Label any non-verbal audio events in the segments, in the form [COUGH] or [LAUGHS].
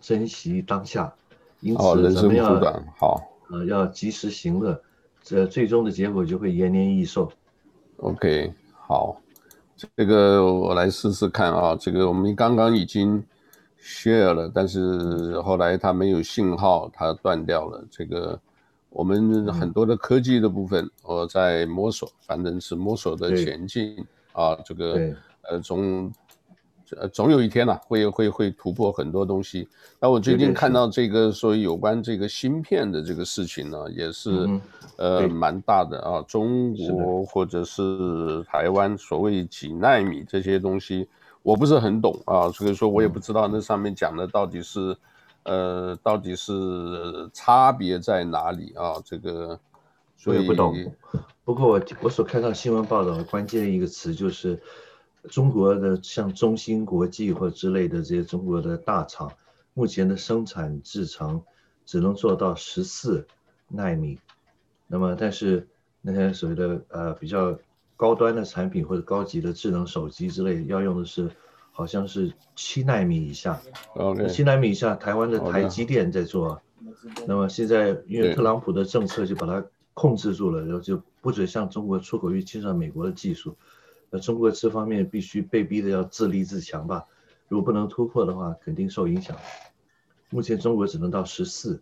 珍惜当下，因此咱们要好，呃，要及时行乐，这最终的结果就会延年益寿。OK，好，这个我来试试看啊，这个我们刚刚已经 share 了，但是后来它没有信号，它断掉了。这个我们很多的科技的部分，我在摸索，反正是摸索的前进啊，这个呃从。呃，总有一天呢、啊，会会会突破很多东西。那我最近看到这个说有关这个芯片的这个事情呢，也是、嗯、呃蛮大的啊。中国或者是台湾所谓几纳米这些东西，我不是很懂啊，所以说我也不知道那上面讲的到底是、嗯、呃到底是差别在哪里啊？这个所以不懂。不过我我所看到新闻报道的关键一个词就是。中国的像中芯国际或之类的这些中国的大厂，目前的生产制程只能做到十四纳米，那么但是那些所谓的呃比较高端的产品或者高级的智能手机之类，要用的是好像是七纳米以下。七纳米以下，台湾的台积电在做。那么现在因为特朗普的政策就把它控制住了，然后就不准向中国出口去侵占美国的技术。那中国这方面必须被逼的要自立自强吧，如果不能突破的话，肯定受影响。目前中国只能到十四，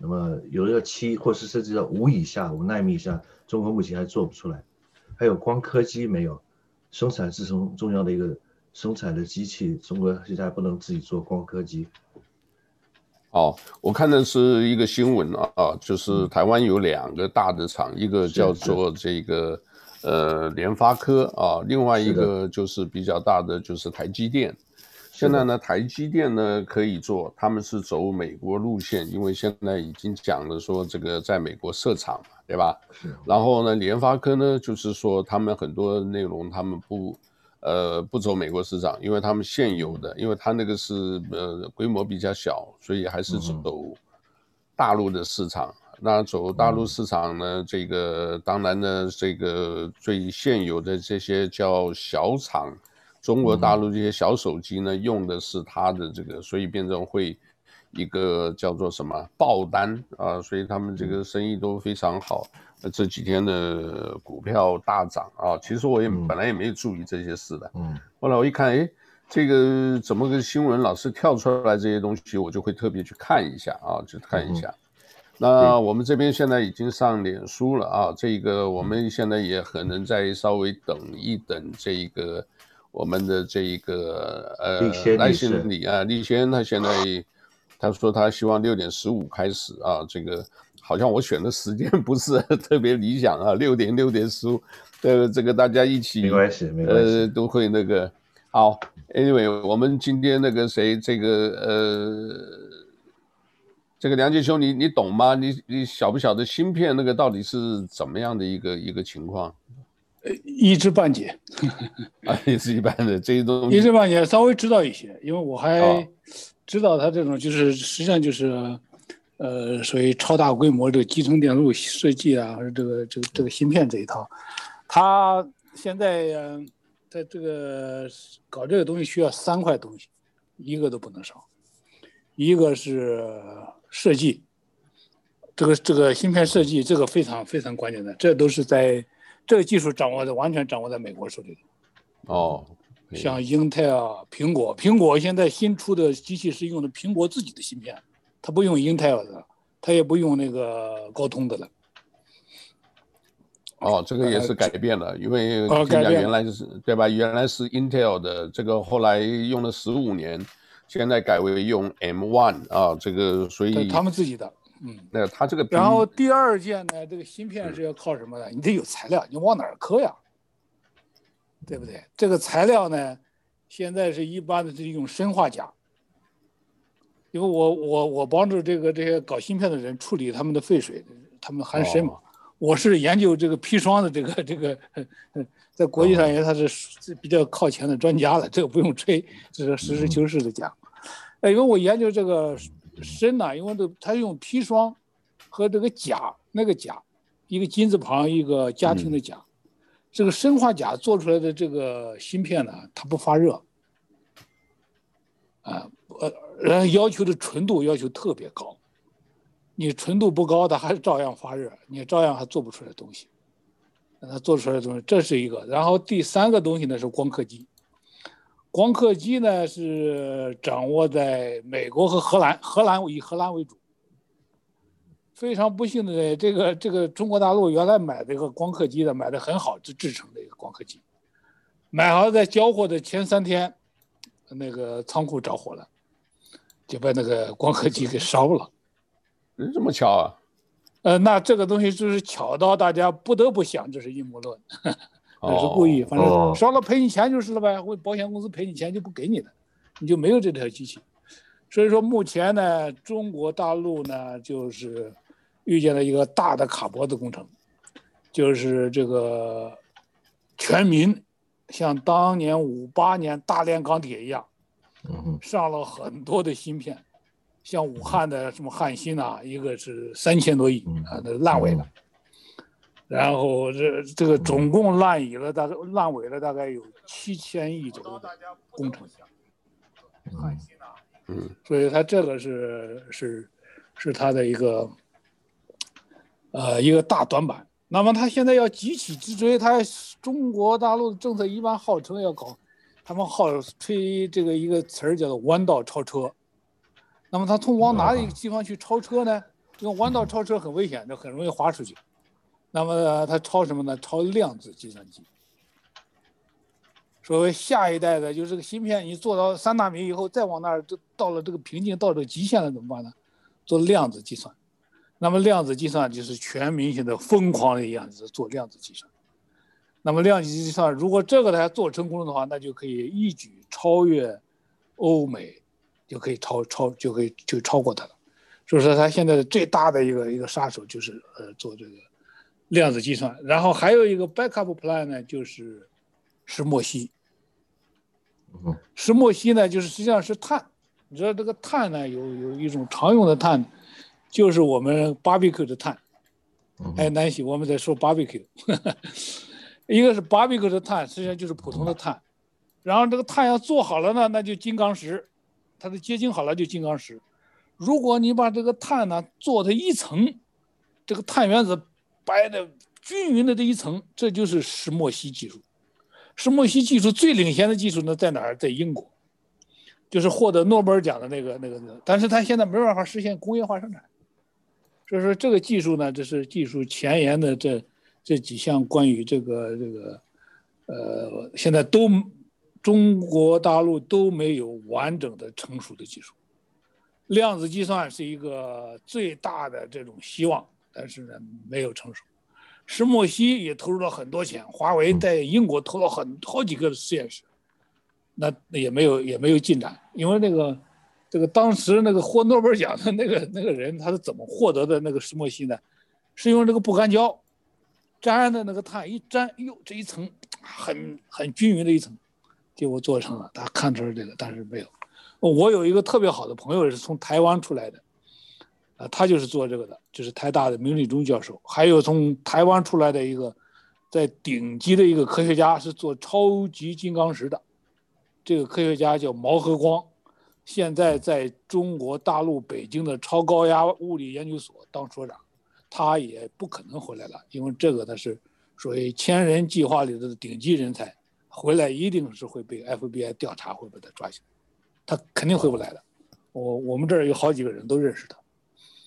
那么有的要七，或是甚至到五以下，五纳米以下，中国目前还做不出来。还有光刻机没有，生产是从重要的一个生产的机器，中国现在还不能自己做光刻机。哦，我看的是一个新闻啊，啊，就是台湾有两个大的厂，一个叫做这个。呃，联发科啊，另外一个就是比较大的就是台积电。现在呢，台积电呢可以做，他们是走美国路线，因为现在已经讲了说这个在美国设厂嘛，对吧？然后呢，联发科呢就是说他们很多内容他们不呃不走美国市场，因为他们现有的，因为他那个是呃规模比较小，所以还是走大陆的市场。那走大陆市场呢？这个当然呢，这个最现有的这些叫小厂，中国大陆这些小手机呢，用的是它的这个，所以变成会一个叫做什么爆单啊，所以他们这个生意都非常好。那这几天的股票大涨啊，其实我也本来也没有注意这些事的，嗯，后来我一看，哎，这个怎么个新闻老是跳出来这些东西，我就会特别去看一下啊，就看一下。那我们这边现在已经上脸书了啊，这个我们现在也可能再稍微等一等，这一个我们的这一个呃赖心理啊，立先他现在他说他希望六点十五开始啊，这个好像我选的时间不是特别理想啊，[LAUGHS] 六点六点十五，呃，这个大家一起没关系，没关系，呃，都会那个。好，Anyway，我们今天那个谁这个呃。这个梁杰兄，你你懂吗？你你晓不晓得芯片那个到底是怎么样的一个一个情况？呃，一知半解，[LAUGHS] 啊，也是一般的这些东西。一知半解，稍微知道一些，因为我还知道它这种就是实际上就是，呃，属于超大规模这个集成电路设计啊，或者这个这个这个芯片这一套，它现在在这个搞这个东西需要三块东西，一个都不能少，一个是。设计，这个这个芯片设计，这个非常非常关键的，这都是在这个技术掌握的完全掌握在美国手里的。哦，像英特尔、苹果，苹果现在新出的机器是用的苹果自己的芯片，它不用英特尔的，它也不用那个高通的了。哦，这个也是改变了，呃、因为人家原来就是、哦、对吧？原来是 Intel 的，这个后来用了十五年。现在改为用 M1 啊，这个所以他们自己的，嗯，那他这个，然后第二件呢，这个芯片是要靠什么呢？你得有材料，你往哪儿磕呀？对不对？这个材料呢，现在是一般的是用砷化钾，因为我我我帮助这个这些搞芯片的人处理他们的废水，他们含砷嘛。哦、我是研究这个砒霜的这个这个，在国际上也他是比较靠前的专家了，哦、这个不用吹，这是实事求是的讲。嗯哎，因为我研究这个砷呢，因为这它用砒霜和这个钾，那个钾，一个金字旁一个家庭的甲，这个砷化钾做出来的这个芯片呢，它不发热。啊，呃，人要求的纯度要求特别高，你纯度不高，它还是照样发热，你照样还做不出来东西。它做出来的东西，这是一个。然后第三个东西呢是光刻机，光刻机呢是掌握在美国和荷兰，荷兰以荷兰为主。非常不幸的，这个这个中国大陆原来买这个光刻机的买的很好，就制成的一个光刻机，买好在交货的前三天，那个仓库着火了，就把那个光刻机给烧了。人，这么巧啊？呃，那这个东西就是巧到大家不得不想这是阴谋论，这是故意，反正烧了赔你钱就是了呗，或保险公司赔你钱就不给你了，你就没有这台机器。所以说目前呢，中国大陆呢就是遇见了一个大的卡脖子工程，就是这个全民像当年五八年大炼钢铁一样，上了很多的芯片。像武汉的什么汉芯啊，一个是三千多亿啊，那烂尾了。然后这这个总共烂尾了，大概烂尾了大概有七千亿左右的工程。汉芯呐，嗯，所以它这个是是是它的一个呃一个大短板。那么它现在要急起直追，它中国大陆的政策一般号称要搞，他们号吹这个一个词儿叫做弯道超车。那么他从往哪里地方去超车呢？因为弯道超车很危险，就很容易滑出去。那么他超什么呢？超量子计算机。所谓下一代的，就是这个芯片，你做到三纳米以后，再往那儿就到了这个瓶颈，到这个极限了，怎么办呢？做量子计算。那么量子计算就是全民性的疯狂的一样，子做量子计算。那么量子计算如果这个它做成功的话，那就可以一举超越欧美。就可以超超就可以就超过它了，所以说它现在的最大的一个一个杀手就是呃做这个量子计算，然后还有一个 backup plan 呢，就是石墨烯。石墨烯呢就是实际上是碳，你知道这个碳呢有有一种常用的碳，就是我们 barbecue 的碳。哎，南希，我们在说 barbecue，[LAUGHS] 一个是 barbecue 的碳，实际上就是普通的碳，然后这个碳要做好了呢，那就金刚石。它的结晶好了就金刚石，如果你把这个碳呢做的一层，这个碳原子摆的均匀的这一层，这就是石墨烯技术。石墨烯技术最领先的技术呢在哪儿？在英国，就是获得诺贝尔奖的那个那个那个，但是它现在没办法实现工业化生产。所以说这个技术呢，这是技术前沿的这这几项关于这个这个，呃，现在都。中国大陆都没有完整的成熟的技术，量子计算是一个最大的这种希望，但是呢没有成熟。石墨烯也投入了很多钱，华为在英国投了很好几个实验室，那也没有也没有进展，因为那个这个当时那个获诺贝尔奖的那个那个人他是怎么获得的那个石墨烯呢？是用这个不干胶粘的那个碳一粘，哟这一层很很均匀的一层。结果做成了，他看出来这个，但是没有。我有一个特别好的朋友是从台湾出来的，啊，他就是做这个的，就是台大的明理中教授。还有从台湾出来的一个，在顶级的一个科学家是做超级金刚石的，这个科学家叫毛和光，现在在中国大陆北京的超高压物理研究所当所长，他也不可能回来了，因为这个他是属于千人计划里的顶级人才。回来一定是会被 FBI 调查，会把他抓起来，他肯定回不来的。我我们这儿有好几个人都认识他，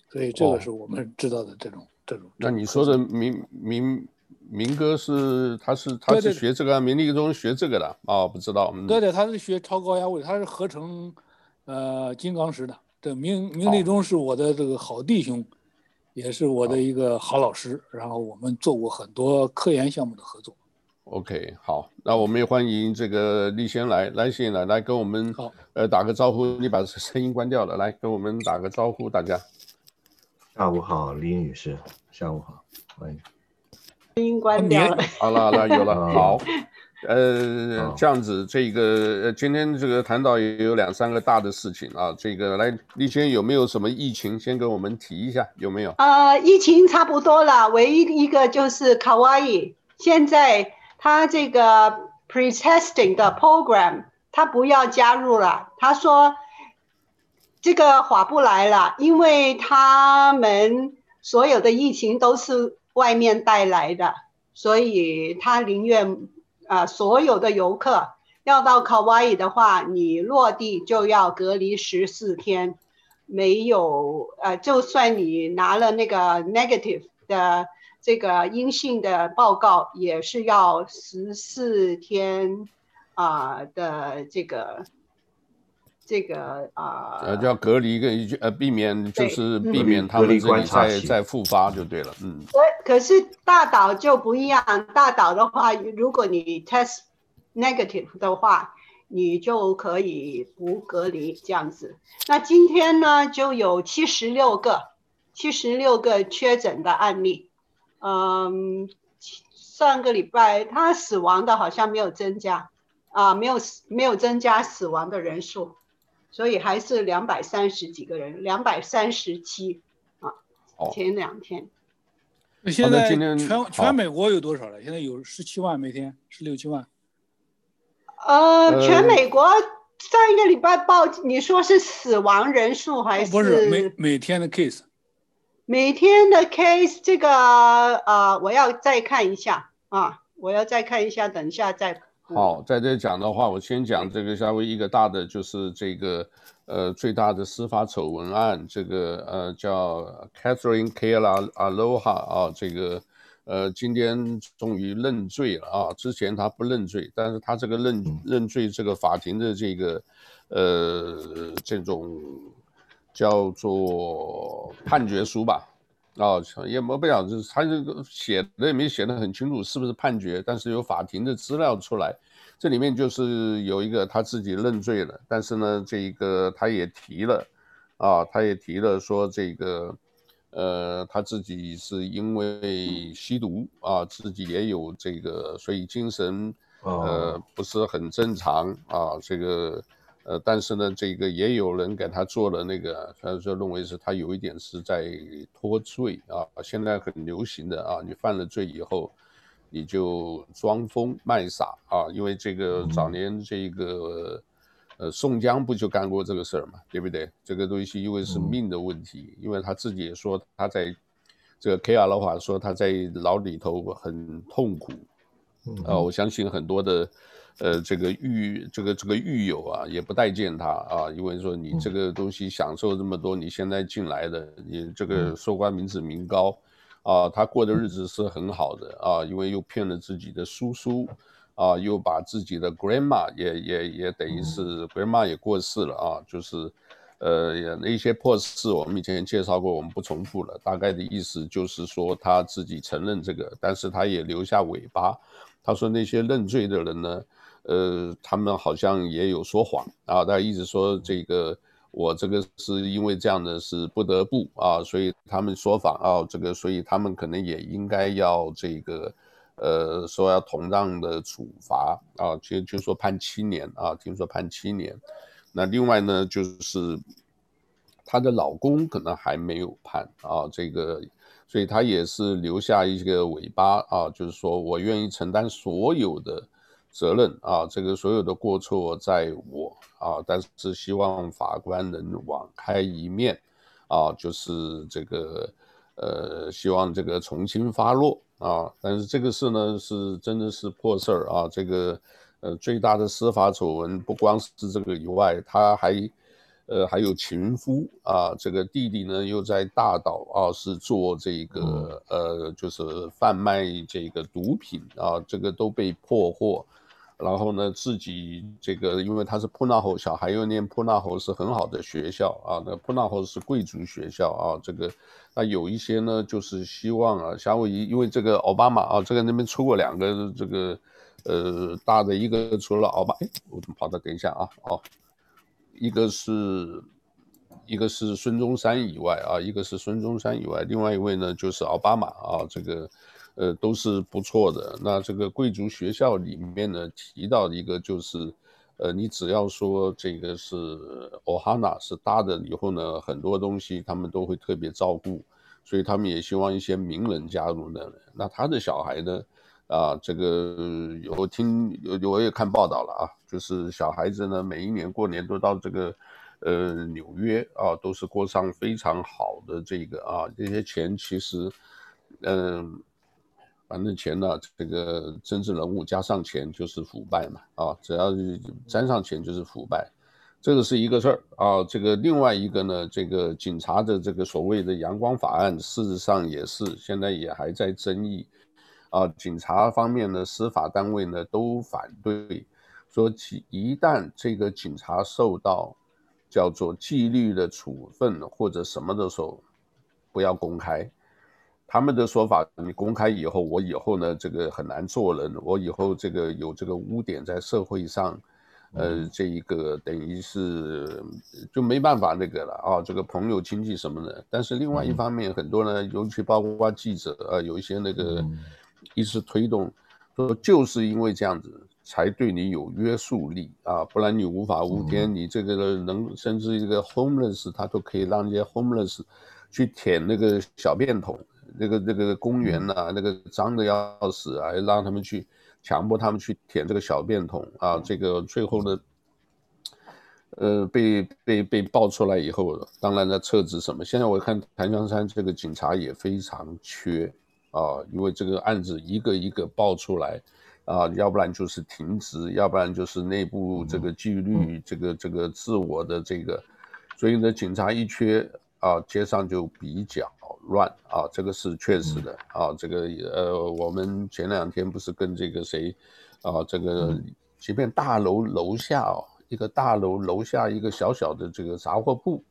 所以这个是我们知道的这种、哦、这种。那你说的明明明哥是他是他是学这个明立中学这个的啊、哦？不知道。对对，他是学超高压位，他是合成呃金刚石的。这明明立中是我的这个好弟兄，也是我的一个好老师，然后我们做过很多科研项目的合作。OK，好，那我们也欢迎这个立先来，来先来来跟我们呃打个招呼。你把声音关掉了，来跟我们打个招呼，大家。下午好，李女士，下午好，欢迎。声音关掉了。好了 [LAUGHS] 好了，有了，好。呃，这样子，这个今天这个谈到也有两三个大的事情啊。这个来，立先有没有什么疫情先跟我们提一下？有没有？呃，疫情差不多了，唯一一个就是卡哇伊，现在。他这个 pre-testing 的 program，他不要加入了。他说，这个划不来了，因为他们所有的疫情都是外面带来的，所以他宁愿啊，所有的游客要到卡哇伊的话，你落地就要隔离十四天，没有呃，就算你拿了那个 negative 的这个阴性的报告，也是要十四天啊、呃、的这个。这个啊，呃，就要隔离一个，呃，避免就是避免他们这里再再复发就对了，嗯。可，可是大岛就不一样，大岛的话，如果你 test negative 的话，你就可以不隔离这样子。那今天呢，就有七十六个，七十六个确诊的案例，嗯，上个礼拜他死亡的好像没有增加，啊，没有没有增加死亡的人数。所以还是两百三十几个人，两百三十七啊。前两天。那现在全全美国有多少了？现在有十七万每天，十六七万。呃，全美国上一个礼拜报，你说是死亡人数还是？不是每每天的 case。每天的 case，这个呃，我要再看一下啊，我要再看一下，等一下再。好，在这讲的话，我先讲这个稍微一个大的，就是这个呃最大的司法丑闻案，这个呃叫 Catherine Keller Aloha 啊，这个呃今天终于认罪了啊，之前他不认罪，但是他这个认认罪，这个法庭的这个呃这种叫做判决书吧。哦，也没不讲，就是他这个写的也没写的很清楚，是不是判决？但是有法庭的资料出来，这里面就是有一个他自己认罪了，但是呢，这一个他也提了，啊，他也提了说这个，呃，他自己是因为吸毒啊，自己也有这个，所以精神呃不是很正常啊，这个。呃，但是呢，这个也有人给他做了那个，他说认为是他有一点是在脱罪啊。现在很流行的啊，你犯了罪以后，你就装疯卖傻啊。因为这个早年这个呃宋江不就干过这个事儿嘛，对不对？这个东西因为是命的问题，因为他自己也说他在这个 K.R. 的话说他在牢里头很痛苦啊。我相信很多的。呃，这个狱这个这个狱友啊，也不待见他啊，因为说你这个东西享受这么多，你现在进来的，你这个收官民脂民膏，啊，他过的日子是很好的啊，因为又骗了自己的叔叔，啊，又把自己的 grandma 也也也等于是 grandma 也过世了啊，就是，呃，那些破事我们以前介绍过，我们不重复了，大概的意思就是说他自己承认这个，但是他也留下尾巴，他说那些认罪的人呢。呃，他们好像也有说谎啊，他一直说这个我这个是因为这样的是不得不啊，所以他们说谎啊，这个所以他们可能也应该要这个呃说要同样的处罚啊，就就说判七年啊，听说判七年。那另外呢，就是她的老公可能还没有判啊，这个所以她也是留下一个尾巴啊，就是说我愿意承担所有的。责任啊，这个所有的过错在我啊，但是希望法官能网开一面啊，就是这个呃，希望这个从轻发落啊。但是这个事呢，是真的是破事儿啊。这个呃，最大的司法丑闻不光是这个以外，他还呃还有情夫啊，这个弟弟呢又在大岛啊是做这个呃，就是贩卖这个毒品啊，这个都被破获。然后呢，自己这个，因为他是普纳侯小孩，又念普纳侯是很好的学校啊。那普纳侯是贵族学校啊。这个，那有一些呢，就是希望啊，夏威夷，因为这个奥巴马啊，这个那边出过两个这个，呃，大的一个除了奥巴，哎，我怎么跑到？等一下啊，哦，一个是，一个是孙中山以外啊，一个是孙中山以外，另外一位呢就是奥巴马啊，这个。呃，都是不错的。那这个贵族学校里面呢，提到一个就是，呃，你只要说这个是 Ohana 是大的以后呢，很多东西他们都会特别照顾，所以他们也希望一些名人加入呢。那他的小孩呢，啊，这个有听有我也看报道了啊，就是小孩子呢，每一年过年都到这个呃纽约啊，都是过上非常好的这个啊，这些钱其实，嗯、反正钱呢，这个政治人物加上钱就是腐败嘛啊，只要沾上钱就是腐败。这个是一个事儿啊，这个另外一个呢，这个警察的这个所谓的阳光法案，事实上也是现在也还在争议啊。警察方面呢，司法单位呢都反对，说其一旦这个警察受到叫做纪律的处分或者什么的时候，不要公开。他们的说法，你公开以后，我以后呢这个很难做人，我以后这个有这个污点在社会上。呃，这一个等于是就没办法那个了啊，这个朋友亲戚什么的。但是另外一方面，很多呢，尤其包括记者啊，有一些那个一直推动，说就是因为这样子才对你有约束力啊，不然你无法无天，你这个能甚至一个 homeless 他都可以让一些 homeless 去舔那个小便桶，那个那个公园呐、啊，那个脏的要死啊，让他们去。强迫他们去舔这个小便桶啊，这个最后呢，呃，被被被爆出来以后，当然在撤职什么。现在我看檀香山这个警察也非常缺啊，因为这个案子一个一个爆出来啊，要不然就是停职，要不然就是内部这个纪律，这个这个自我的这个，所以呢，警察一缺啊，街上就比较。乱啊，这个是确实的啊。这个呃，我们前两天不是跟这个谁啊，这个即便大楼楼下哦，一个大楼楼下一个小小的这个杂货铺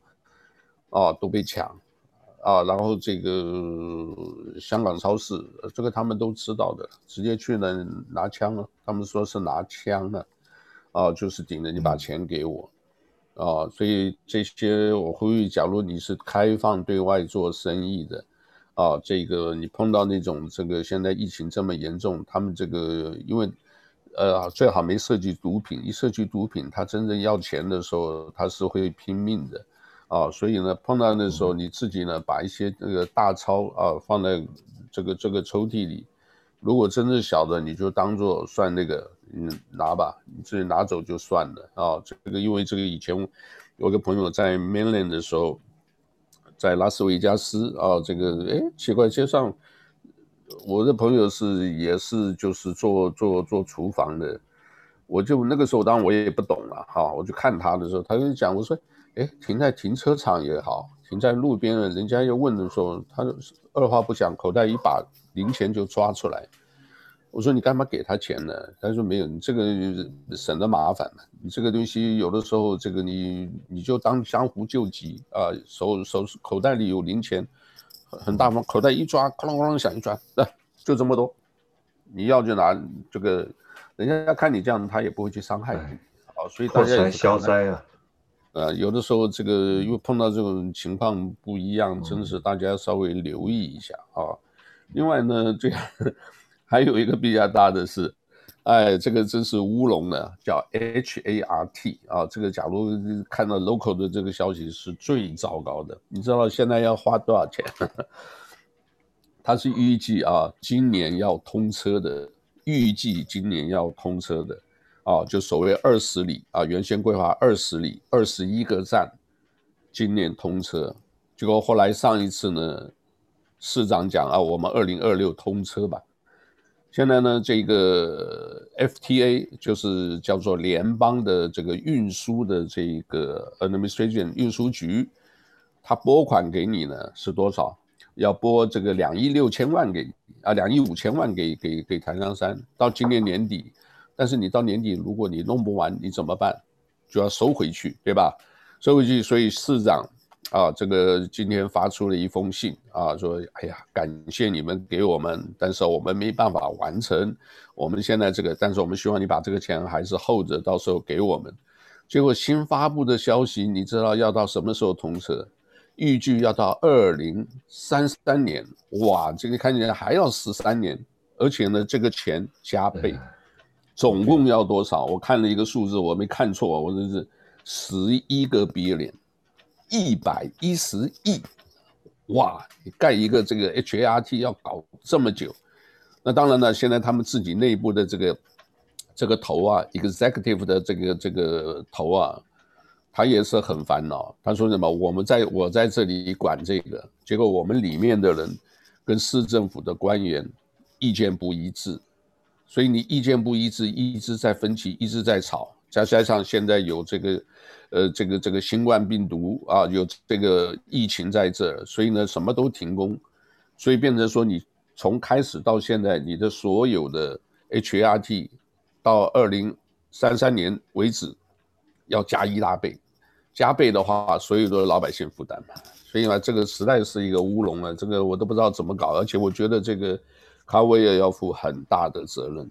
啊，都被抢啊。然后这个香港超市，这个他们都知道的，直接去呢拿枪了。他们说是拿枪了啊，就是顶着你把钱给我。啊，所以这些我呼吁，假如你是开放对外做生意的，啊，这个你碰到那种这个现在疫情这么严重，他们这个因为，呃，最好没涉及毒品，一涉及毒品，他真正要钱的时候，他是会拼命的，啊，所以呢，碰到那时候你自己呢，把一些这个大钞啊放在这个这个抽屉里，如果真正小的，你就当做算那个。嗯，拿吧，你自己拿走就算了啊。这个因为这个以前有个朋友在 Mainland 的时候，在拉斯维加斯啊，这个哎奇怪，街上我的朋友是也是就是做做做厨房的，我就那个时候当然我也不懂了哈，我就看他的时候，他就讲我说，哎，停在停车场也好，停在路边了，人家又问的时候，他二话不讲，口袋一把零钱就抓出来。我说你干嘛给他钱呢？他说没有，你这个省得麻烦嘛。你这个东西有的时候，这个你你就当江湖救急啊，手手口袋里有零钱，很大方，口袋一抓，哐啷哐啷响一抓，那就这么多。你要就拿这个，人家看你这样，他也不会去伤害你。啊，所以大家消灾啊。呃，有的时候这个因为碰到这种情况不一样，真是大家稍微留意一下啊。另外呢，这样。还有一个比较大的是，哎，这个真是乌龙呢，叫 H A R T 啊。这个假如看到 local 的这个消息是最糟糕的。你知道现在要花多少钱？[LAUGHS] 它是预计啊，今年要通车的，预计今年要通车的啊，就所谓二十里啊，原先规划二十里，二十一个站，今年通车。结果后来上一次呢，市长讲啊，我们二零二六通车吧。现在呢，这个 FTA 就是叫做联邦的这个运输的这个 administration 运输局，他拨款给你呢是多少？要拨这个两亿六千万给啊，两亿五千万给给给檀香山，到今年年底。但是你到年底如果你弄不完，你怎么办？就要收回去，对吧？收回去，所以市长。啊，这个今天发出了一封信啊，说，哎呀，感谢你们给我们，但是我们没办法完成我们现在这个，但是我们希望你把这个钱还是 hold 着，到时候给我们。结果新发布的消息，你知道要到什么时候通车？预计要到二零三三年，哇，这个看起来还要十三年，而且呢，这个钱加倍，总共要多少？我看了一个数字，我没看错，我这是十一个 billion。一百一十亿，哇！盖一个这个 HART 要搞这么久，那当然了，现在他们自己内部的这个这个头啊，executive 的这个这个头啊，他也是很烦恼。他说什么？我们在我在这里管这个，结果我们里面的人跟市政府的官员意见不一致，所以你意见不一致，一直在分歧，一直在吵。再加上现在有这个，呃，这个这个新冠病毒啊，有这个疫情在这儿，所以呢，什么都停工，所以变成说你从开始到现在，你的所有的 HRT 到二零三三年为止要加一大倍，加倍的话，所有的老百姓负担嘛，所以呢，这个实在是一个乌龙了，这个我都不知道怎么搞，而且我觉得这个卡维尔要负很大的责任。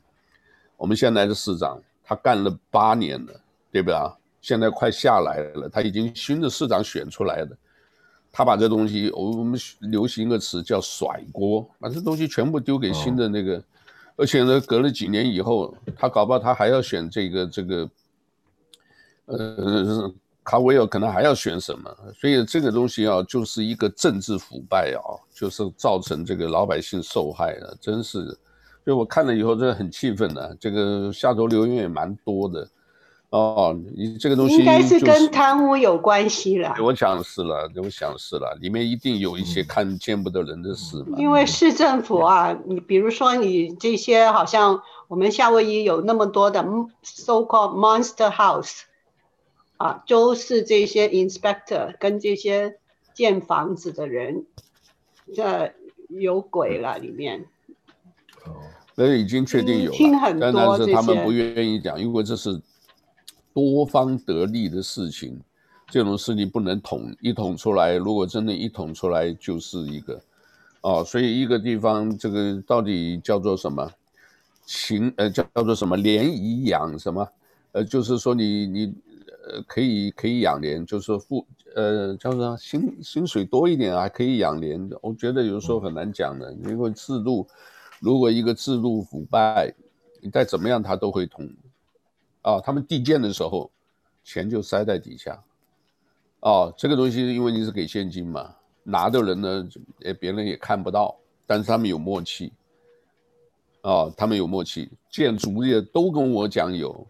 我们现在的市长。他干了八年了，对不对啊？现在快下来了，他已经新的市长选出来了，他把这东西，我们流行一个词叫甩锅，把这东西全部丢给新的那个，哦、而且呢，隔了几年以后，他搞不好他还要选这个这个，呃，卡维尔可能还要选什么，所以这个东西啊，就是一个政治腐败啊，就是造成这个老百姓受害了，真是。所以我看了以后真的很气愤的，这个下周留言也蛮多的，哦，你这个东西、就是、应该是跟贪污有关系了。我想是了，我想是了，里面一定有一些看见不得人的事嘛。因为市政府啊，你比如说你这些，好像我们夏威夷有那么多的 so-called monster house，啊，都是这些 inspector 跟这些建房子的人，这有鬼了里面。那已经确定有了，但是他们不愿意讲，因为这是多方得利的事情，这种事情不能统一统出来。如果真的一统出来，就是一个哦，所以一个地方这个到底叫做什么？情呃叫叫做什么？联谊养什么？呃，就是说你你呃可以可以养廉，就是付呃叫做薪薪水多一点还可以养廉。我觉得有时候很难讲的，因为制度。如果一个制度腐败，你再怎么样，他都会通。啊，他们递件的时候，钱就塞在底下。哦，这个东西因为你是给现金嘛，拿的人呢，诶，别人也看不到，但是他们有默契。哦，他们有默契，建筑业都跟我讲有，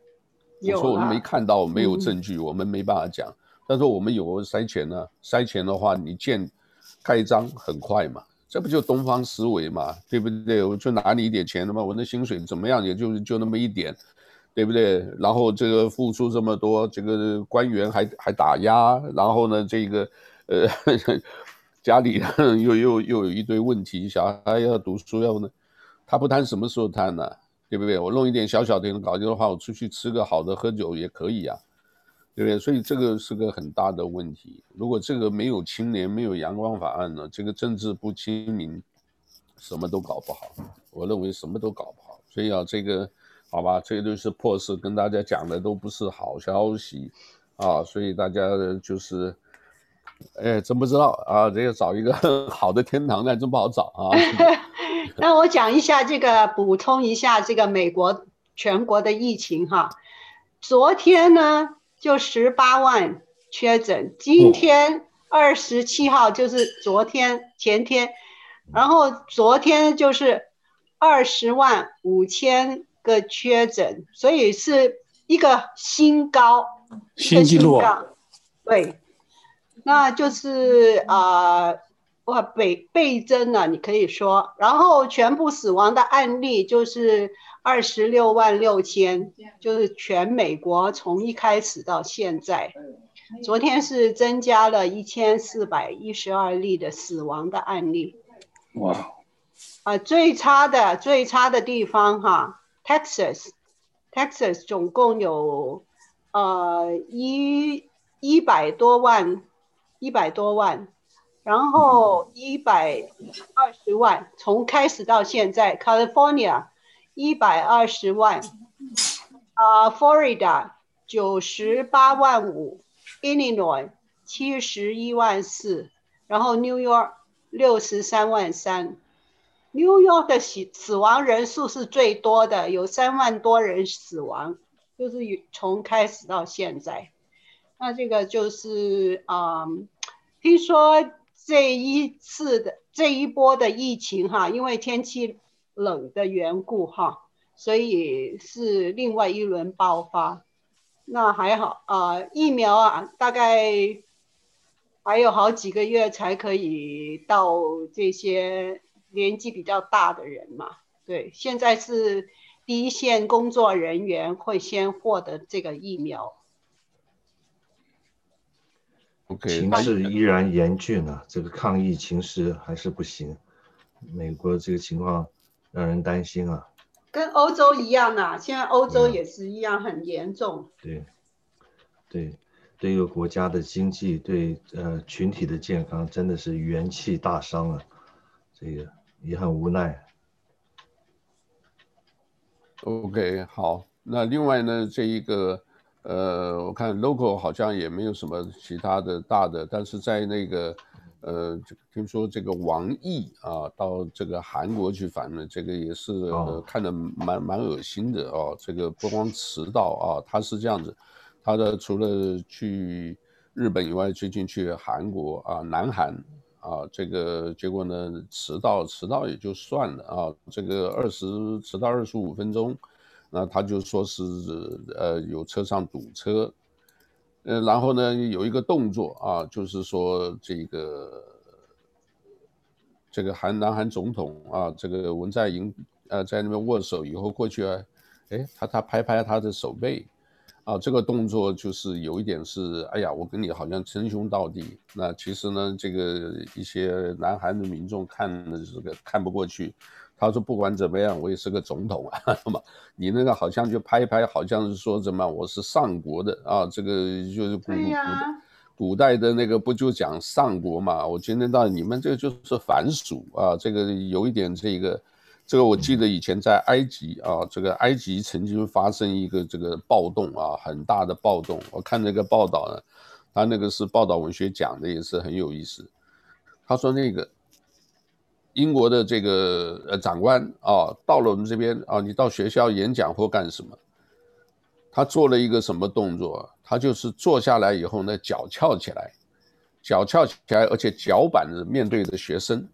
有我说我们没看到，没有证据，嗯、我们没办法讲。但是我们有塞钱呢，塞钱的话，你建盖章很快嘛。这不就东方思维嘛，对不对？我就拿你一点钱的嘛，我那薪水怎么样，也就就那么一点，对不对？然后这个付出这么多，这个官员还还打压，然后呢，这个呃 [LAUGHS] 家里又又又有一堆问题，小孩要读书要呢，他不贪什么时候贪呢？对不对？我弄一点小小的搞定的话，我出去吃个好的喝酒也可以呀。对不对？所以这个是个很大的问题。如果这个没有清廉，没有阳光法案呢，这个政治不清明，什么都搞不好。我认为什么都搞不好。所以啊，这个好吧，这个都是破事，跟大家讲的都不是好消息啊。所以大家就是，哎，真不知道啊，这个找一个 [LAUGHS] 好的天堂，那真不好找啊。[LAUGHS] [LAUGHS] 那我讲一下这个，补充一下这个美国全国的疫情哈。昨天呢，就十八万确诊，今天二十七号就是昨天前天，然后昨天就是二十万五千个确诊，所以是一个新高，新纪录。对，那就是啊、呃，哇，倍倍增了，你可以说，然后全部死亡的案例就是。二十六万六千，就是全美国从一开始到现在，昨天是增加了一千四百一十二例的死亡的案例。哇！啊，最差的最差的地方哈，Texas，Texas 总共有呃一一百多万，一百多万，然后一百二十万，从开始到现在，California。一百二十万，啊、uh,，Florida 九十八万五，Illinois 七十一万四，然后 New York 六十三万三，New York 的死死亡人数是最多的，有三万多人死亡，就是从开始到现在。那这个就是啊听说这一次的这一波的疫情哈，因为天气。冷的缘故哈，所以是另外一轮爆发。那还好啊、呃，疫苗啊，大概还有好几个月才可以到这些年纪比较大的人嘛。对，现在是第一线工作人员会先获得这个疫苗。Okay, 形势依然严峻啊，这个抗疫情势还是不行。美国这个情况让人担心啊。跟欧洲一样啊，现在欧洲也是一样很严重。对，对，对一个国家的经济，对呃群体的健康，真的是元气大伤啊，这个也很无奈。OK，好，那另外呢，这一个呃，我看 local 好像也没有什么其他的大的，但是在那个。呃，听说这个王毅啊，到这个韩国去访问，这个也是、呃、看着蛮蛮恶心的哦。这个不光迟到啊，他是这样子，他的除了去日本以外，最近去韩国啊，南韩啊，这个结果呢迟到，迟到也就算了啊，这个二十迟到二十五分钟，那他就说是呃有车上堵车。呃，然后呢，有一个动作啊，就是说这个这个韩南韩总统啊，这个文在寅呃在那边握手以后过去啊，哎，他他拍拍他的手背，啊，这个动作就是有一点是，哎呀，我跟你好像称兄道弟。那其实呢，这个一些南韩的民众看的这个看不过去。他说：“不管怎么样，我也是个总统啊，[LAUGHS] 嘛，你那个好像就拍一拍，好像是说什么我是上国的啊，这个就是古古古代的那个不就讲上国嘛？我今天到你们这个就是凡俗啊，这个有一点这个，这个我记得以前在埃及啊，这个埃及曾经发生一个这个暴动啊，很大的暴动。我看那个报道呢，他那个是报道文学讲的，也是很有意思。他说那个。”英国的这个呃长官啊，到了我们这边啊，你到学校演讲或干什么？他做了一个什么动作？他就是坐下来以后呢，脚翘起来，脚翘起来，而且脚板子面对着学生，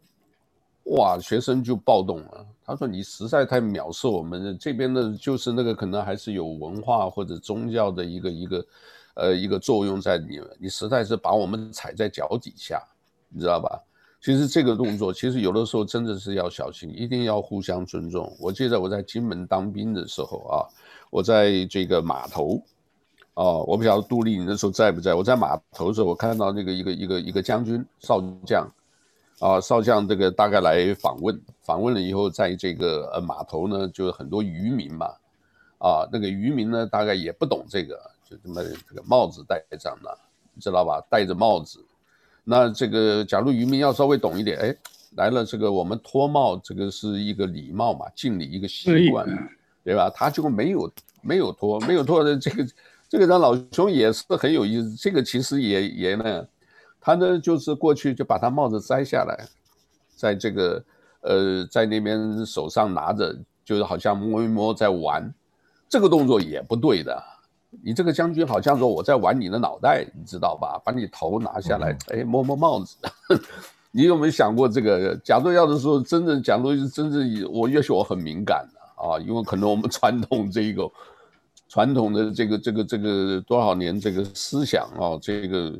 哇，学生就暴动了。他说：“你实在太藐视我们这边的，就是那个可能还是有文化或者宗教的一个一个呃一个作用在里面，你实在是把我们踩在脚底下，你知道吧？”其实这个动作，其实有的时候真的是要小心，一定要互相尊重。我记得我在金门当兵的时候啊，我在这个码头，啊，我不晓得杜丽你那时候在不在？我在码头的时候，我看到那个一个一个一个将军少将，啊，少将这个大概来访问，访问了以后，在这个呃码头呢，就是很多渔民嘛，啊，那个渔民呢，大概也不懂这个，就这么这个帽子戴上的，你知道吧？戴着帽子。那这个，假如渔民要稍微懂一点，哎，来了，这个我们脱帽，这个是一个礼貌嘛，敬礼一个习惯，对吧？他就没有没有脱，没有脱的这个，这个让老兄也是很有意思。这个其实也也呢，他呢就是过去就把他帽子摘下来，在这个呃在那边手上拿着，就是好像摸一摸在玩，这个动作也不对的。你这个将军好像说我在玩你的脑袋，你知道吧？把你头拿下来，哎，摸摸帽子。[LAUGHS] 你有没有想过这个？假如要是说真正，假如是真正，我也许我很敏感的啊，因为可能我们传统这一个传统的这个这个这个多少年这个思想啊，这个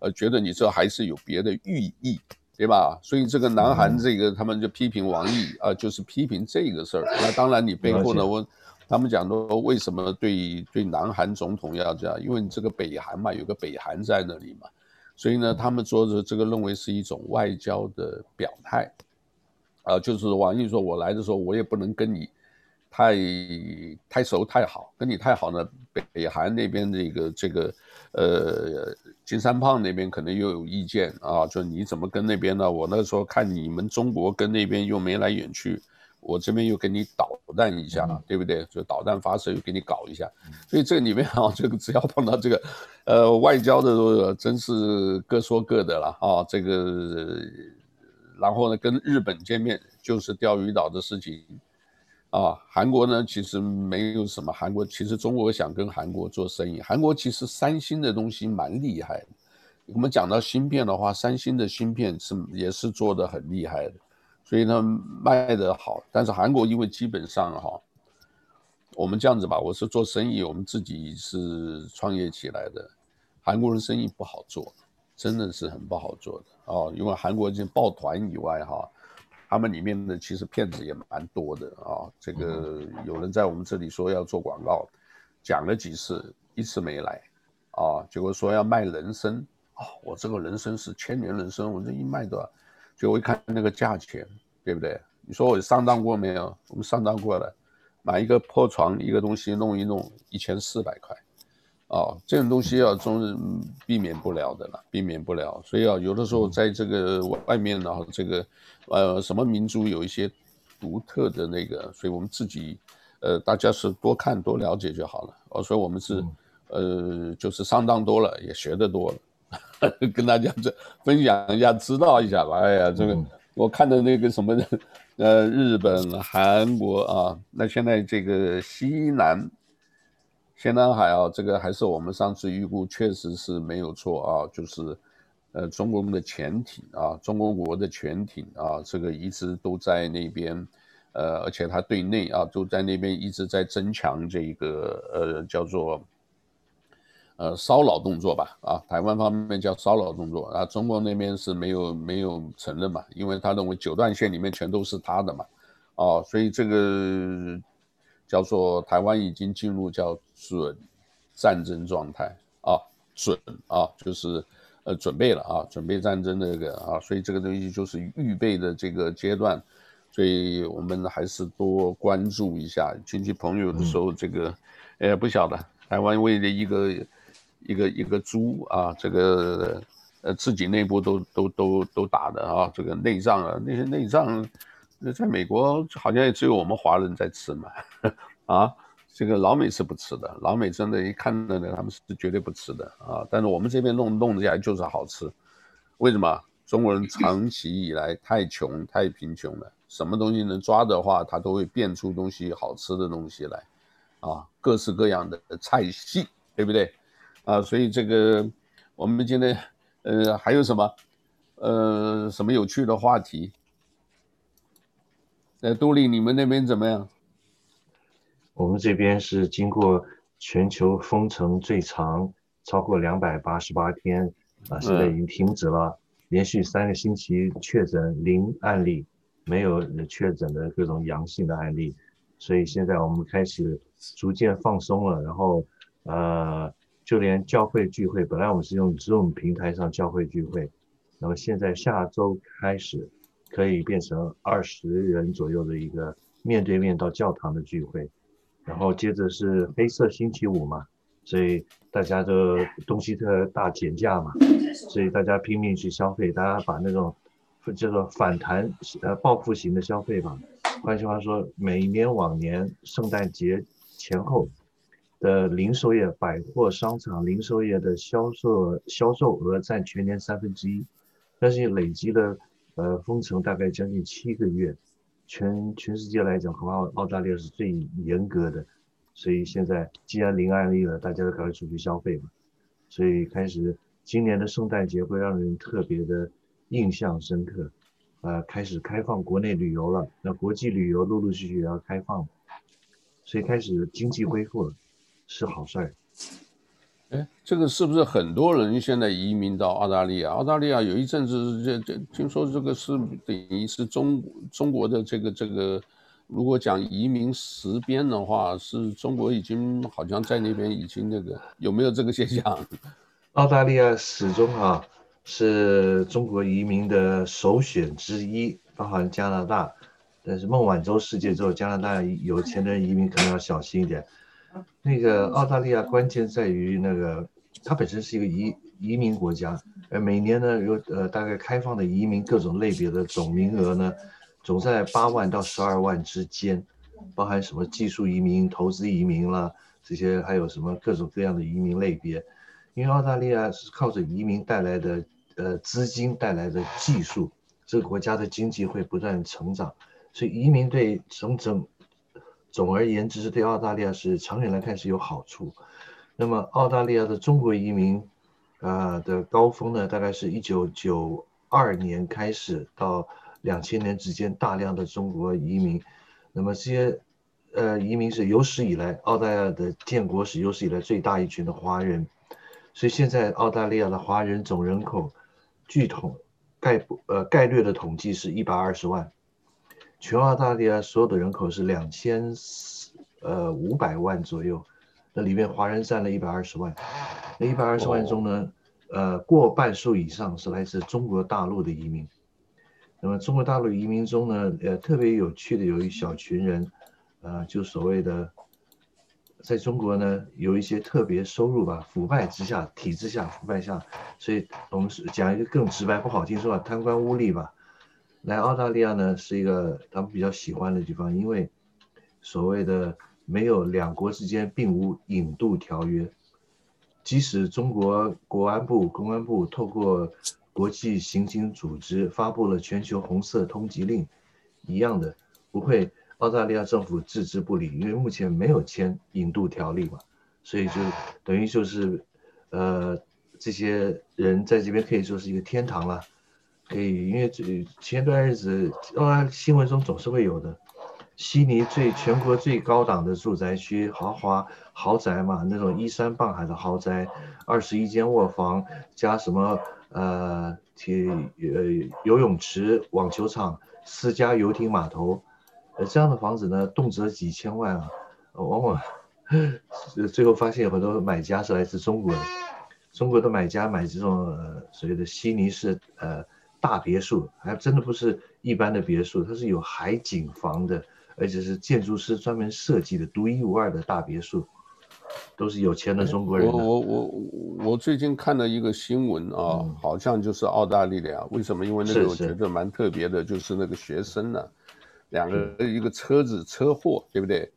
呃，觉得你这还是有别的寓意，对吧？所以这个南韩这个他们就批评王毅啊，就是批评这个事儿。那当然你背后呢，我。他们讲说，为什么对对南韩总统要这样？因为你这个北韩嘛，有个北韩在那里嘛，所以呢，他们说的这个认为是一种外交的表态，啊，就是王毅说，我来的时候，我也不能跟你太太熟太好，跟你太好呢，北北韩那边这个这个呃金三胖那边可能又有意见啊，就你怎么跟那边呢？我那时候看你们中国跟那边又眉来眼去。我这边又给你导弹一下，对不对？就导弹发射又给你搞一下，所以这里面啊，[LAUGHS] 这个只要碰到这个，呃，外交的真是各说各的了啊。这个，然后呢，跟日本见面就是钓鱼岛的事情啊。韩国呢，其实没有什么。韩国其实中国想跟韩国做生意。韩国其实三星的东西蛮厉害的。我们讲到芯片的话，三星的芯片是也是做的很厉害的。所以呢，卖得好，但是韩国因为基本上哈，我们这样子吧，我是做生意，我们自己是创业起来的。韩国人生意不好做，真的是很不好做的哦。因为韩国这抱团以外哈，他们里面的其实骗子也蛮多的啊。这个有人在我们这里说要做广告，讲了几次，一次没来啊。结果说要卖人参啊，我这个人参是千年人参，我这一卖多少？结果一看那个价钱，对不对？你说我上当过没有？我们上当过了。买一个破床，一个东西弄一弄，一千四百块，啊，这种东西啊，总是避免不了的了，避免不了。所以啊，有的时候在这个外面呢，这个呃，什么民族有一些独特的那个，所以我们自己呃，大家是多看多了解就好了。哦，所以我们是呃，就是上当多了，也学得多了，[LAUGHS] 跟大家这分享一下，知道一下吧。哎呀，这个我看的那个什么。呃，日本、韩国啊，那现在这个西南、西南海啊，这个还是我们上次预估，确实是没有错啊，就是呃，中共的潜艇啊，中国国的潜艇啊，这个一直都在那边，呃，而且它对内啊，都在那边一直在增强这个呃，叫做。呃，骚扰动作吧，啊，台湾方面叫骚扰动作，啊，中国那边是没有没有承认嘛，因为他认为九段线里面全都是他的嘛，啊，所以这个叫做台湾已经进入叫准战争状态啊，准啊，就是呃准备了啊，准备战争那个啊，所以这个东西就是预备的这个阶段，所以我们还是多关注一下亲戚朋友的时候，这个，哎，不晓得台湾为了一个。一个一个猪啊，这个呃自己内部都都都都打的啊，这个内脏啊，那些内脏，那在美国好像也只有我们华人在吃嘛，啊，这个老美是不吃的，老美真的，一看到呢，他们是绝对不吃的啊。但是我们这边弄弄起来就是好吃，为什么？中国人长期以来太穷太贫穷了，什么东西能抓的话，他都会变出东西好吃的东西来，啊，各式各样的菜系，对不对？啊，所以这个我们今天，呃，还有什么，呃，什么有趣的话题？呃，杜丽，你们那边怎么样？我们这边是经过全球封城最长，超过两百八十八天，啊，现在已经停止了，连续三个星期确诊零案例，没有确诊的各种阳性的案例，所以现在我们开始逐渐放松了，然后，呃。就连教会聚会，本来我们是用 Zoom 平台上教会聚会，那么现在下周开始可以变成二十人左右的一个面对面到教堂的聚会，然后接着是黑色星期五嘛，所以大家都东西特大减价嘛，所以大家拼命去消费，大家把那种叫做反弹呃报复型的消费吧，换句话说，每一年往年圣诞节前后。的零售业、百货商场零售业的销售销售额占全年三分之一，但是累积的呃封城大概将近七个月，全全世界来讲，恐怕澳大利亚是最严格的，所以现在既然零案例了，大家都赶快出去消费嘛，所以开始今年的圣诞节会让人特别的印象深刻，呃，开始开放国内旅游了，那国际旅游陆陆续续也要开放，所以开始经济恢复了。是好事儿，哎，这个是不是很多人现在移民到澳大利亚？澳大利亚有一阵子这这听说这个是等于是中中国的这个这个，如果讲移民实边的话，是中国已经好像在那边已经那个有没有这个现象？[LAUGHS] 澳大利亚始终啊是中国移民的首选之一，包含加拿大，但是孟晚舟事件之后，加拿大有钱的人移民可能要小心一点。那个澳大利亚关键在于那个，它本身是一个移移民国家，呃，每年呢有呃大概开放的移民各种类别的总名额呢，总在八万到十二万之间，包含什么技术移民、投资移民啦，这些还有什么各种各样的移民类别，因为澳大利亚是靠着移民带来的呃资金带来的技术，这个国家的经济会不断成长，所以移民对整整。总而言之是，对澳大利亚是长远来看是有好处。那么，澳大利亚的中国移民，啊、呃、的高峰呢，大概是一九九二年开始到两千年之间，大量的中国移民。那么这些呃移民是有史以来澳大利亚的建国史有史以来最大一群的华人，所以现在澳大利亚的华人总人口，据统概呃概略的统计是一百二十万，全澳大利亚所有的人口是两千呃五百万左右，那里面华人占了一百二十万，那一百二十万中呢，呃过半数以上是来自中国大陆的移民。那么中国大陆移民中呢，呃，特别有趣的有一小群人，呃，就所谓的，在中国呢，有一些特别收入吧，腐败之下，体制下，腐败下，所以我们是讲一个更直白不好听说啊，贪官污吏吧，来澳大利亚呢是一个他们比较喜欢的地方，因为所谓的没有两国之间并无引渡条约，即使中国国安部、公安部透过。国际刑警组织发布了全球红色通缉令，一样的不会，澳大利亚政府置之不理，因为目前没有签引渡条例嘛，所以就等于就是，呃，这些人在这边可以说是一个天堂了，可以，因为这前段日子啊新闻中总是会有的，悉尼最全国最高档的住宅区豪华豪宅嘛，那种依山傍海的豪宅，二十一间卧房加什么。呃，体呃游泳池、网球场、私家游艇码头，呃这样的房子呢，动辄几千万啊，往往 [LAUGHS] 最后发现有很多买家是来自中国的，中国的买家买这种呃所谓的悉尼式呃大别墅，还真的不是一般的别墅，它是有海景房的，而且是建筑师专门设计的独一无二的大别墅。都是有钱的中国人。我我我我最近看了一个新闻啊，嗯、好像就是澳大利亚。为什么？因为那个我觉得蛮特别的，就是那个学生呢、啊，两个一个车子车祸，对不对？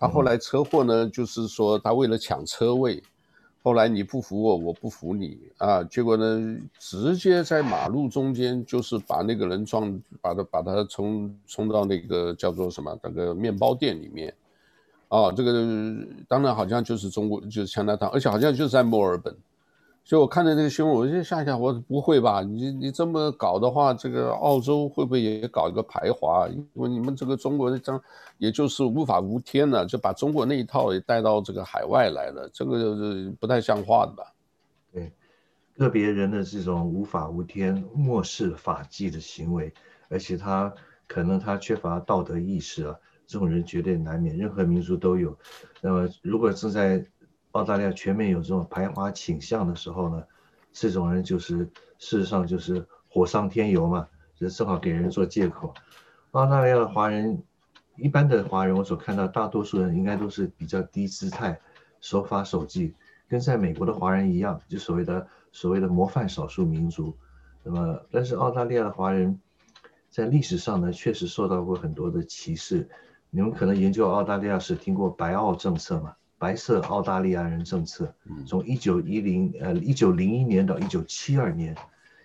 他后来车祸呢，就是说他为了抢车位，后来你不服我，我不服你啊，结果呢，直接在马路中间就是把那个人撞，把他把他冲冲到那个叫做什么那个面包店里面。啊，这个当然好像就是中国，就是加拿大，而且好像就是在墨尔本。所以我看到这个新闻，我就吓一下，我不会吧？你你这么搞的话，这个澳洲会不会也搞一个排华？因为你们这个中国的这也就是无法无天了，就把中国那一套也带到这个海外来了，这个就是不太像话的吧？对，个别人的这种无法无天、漠视法纪的行为，而且他可能他缺乏道德意识啊。这种人绝对难免，任何民族都有。那么，如果是在澳大利亚全面有这种排华倾向的时候呢，这种人就是事实上就是火上添油嘛，就正好给人做借口。澳大利亚的华人，一般的华人，我所看到大多数人应该都是比较低姿态、守法守纪，跟在美国的华人一样，就所谓的所谓的模范少数民族。那么，但是澳大利亚的华人，在历史上呢，确实受到过很多的歧视。你们可能研究澳大利亚时听过白澳政策嘛？白色澳大利亚人政策，从一九一零呃一九零一年到一九七二年，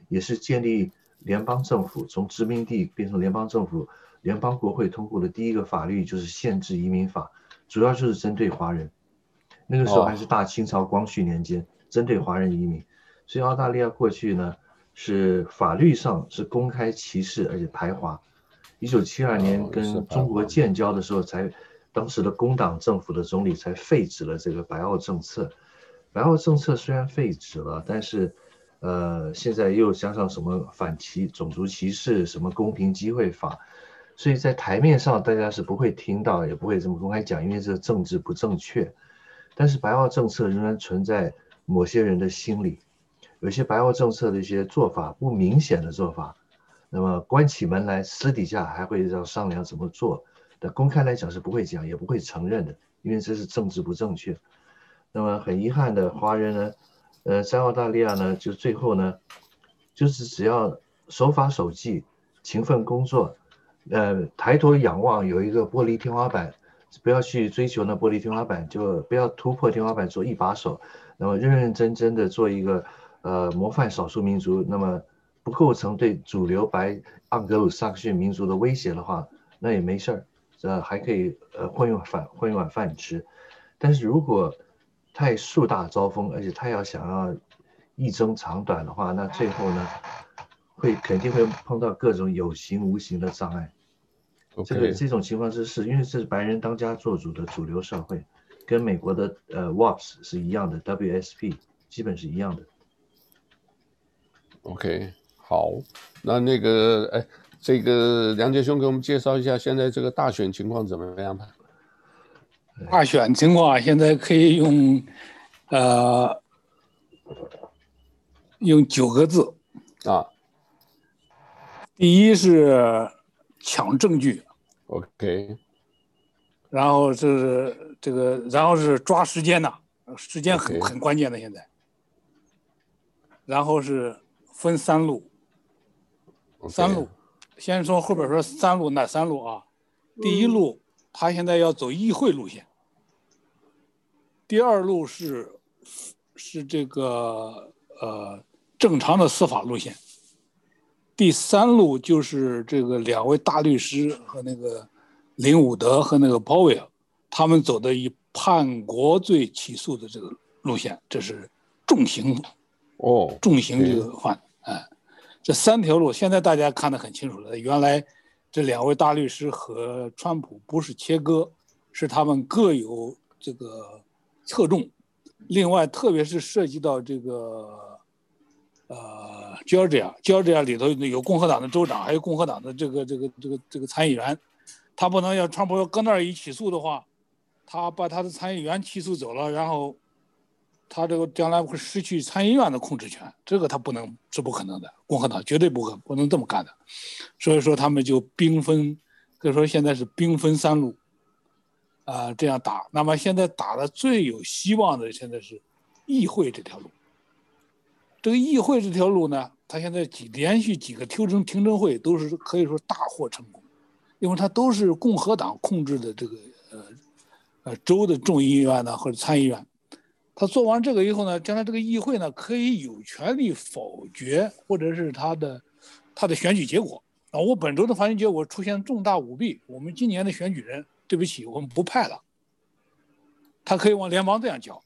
也是建立联邦政府从殖民地变成联邦政府，联邦国会通过的第一个法律就是限制移民法，主要就是针对华人。那个时候还是大清朝光绪年间，针对华人移民，所以澳大利亚过去呢是法律上是公开歧视而且排华。一九七二年跟中国建交的时候，才当时的工党政府的总理才废止了这个白澳政策。白澳政策虽然废止了，但是，呃，现在又加上什么反歧种族歧视、什么公平机会法，所以在台面上大家是不会听到，也不会这么公开讲，因为这政治不正确。但是白澳政策仍然存在某些人的心里，有些白澳政策的一些做法不明显的做法。那么关起门来，私底下还会要商量怎么做，但公开来讲是不会讲，也不会承认的，因为这是政治不正确。那么很遗憾的，华人呢，呃，在澳大利亚呢，就最后呢，就是只要守法守纪、勤奋工作，呃，抬头仰望有一个玻璃天花板，不要去追求那玻璃天花板，就不要突破天花板做一把手，那么认认真真的做一个呃模范少数民族，那么。不构成对主流白盎格鲁撒克逊民族的威胁的话，那也没事儿，这还可以呃混一碗饭混一碗饭吃。但是如果太树大招风，而且他要想要一争长短的话，那最后呢，会肯定会碰到各种有形无形的障碍。Okay. 这个这种情况之是，因为这是白人当家做主的主流社会，跟美国的呃 WASP 是一样的，WSP 基本是一样的。OK，好，那那个哎，这个梁杰兄给我们介绍一下现在这个大选情况怎么样吧？大选情况现在可以用呃用九个字啊，第一是。抢证据，OK，然后是这个，然后是抓时间呐，时间很.很关键的现在。然后是分三路.三路，先说后边说三路哪三路啊？第一路他现在要走议会路线，第二路是是这个呃正常的司法路线。第三路就是这个两位大律师和那个林伍德和那个鲍威尔，他们走的以叛国罪起诉的这个路线，这是重刑哦，重刑这个犯，哎，这三条路现在大家看得很清楚了。原来这两位大律师和川普不是切割，是他们各有这个侧重。另外，特别是涉及到这个呃。Georgia，Georgia 里头有共和党的州长，还有共和党的这个这个这个这个参议员，他不能要川普要搁那儿一起诉的话，他把他的参议员起诉走了，然后他这个将来会失去参议院的控制权，这个他不能是不可能的，共和党绝对不可不能这么干的，所以说他们就兵分，可以说现在是兵分三路，啊、这样打，那么现在打的最有希望的现在是议会这条路。这个议会这条路呢，他现在几连续几个听证听证会都是可以说大获成功，因为他都是共和党控制的这个呃呃州的众议院呢或者参议院，他做完这个以后呢，将来这个议会呢可以有权利否决或者是他的他的选举结果啊，我本周的选举结果出现重大舞弊，我们今年的选举人对不起，我们不派了，他可以往联邦这样交。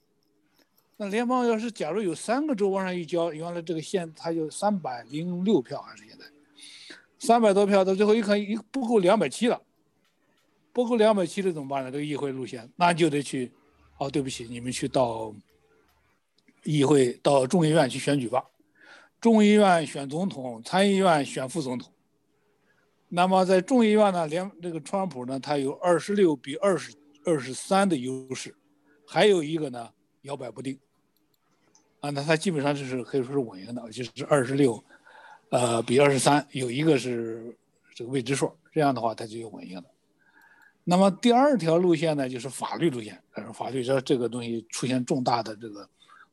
那联邦要是假如有三个州往上一交，原来这个县它就三百零六票还是现在三百多票，到最后一看一不够两百七了，不够两百七了怎么办呢？这个议会路线那就得去，哦，对不起，你们去到议会到众议院去选举吧，众议院选总统，参议院选副总统。那么在众议院呢，连这个川普呢，他有二十六比二十二十三的优势，还有一个呢摇摆不定。啊，那他基本上就是可以说是稳赢的，就是二十六，呃，比二十三，有一个是这个未知数，这样的话他就有稳赢的。那么第二条路线呢，就是法律路线，法律说这个东西出现重大的这个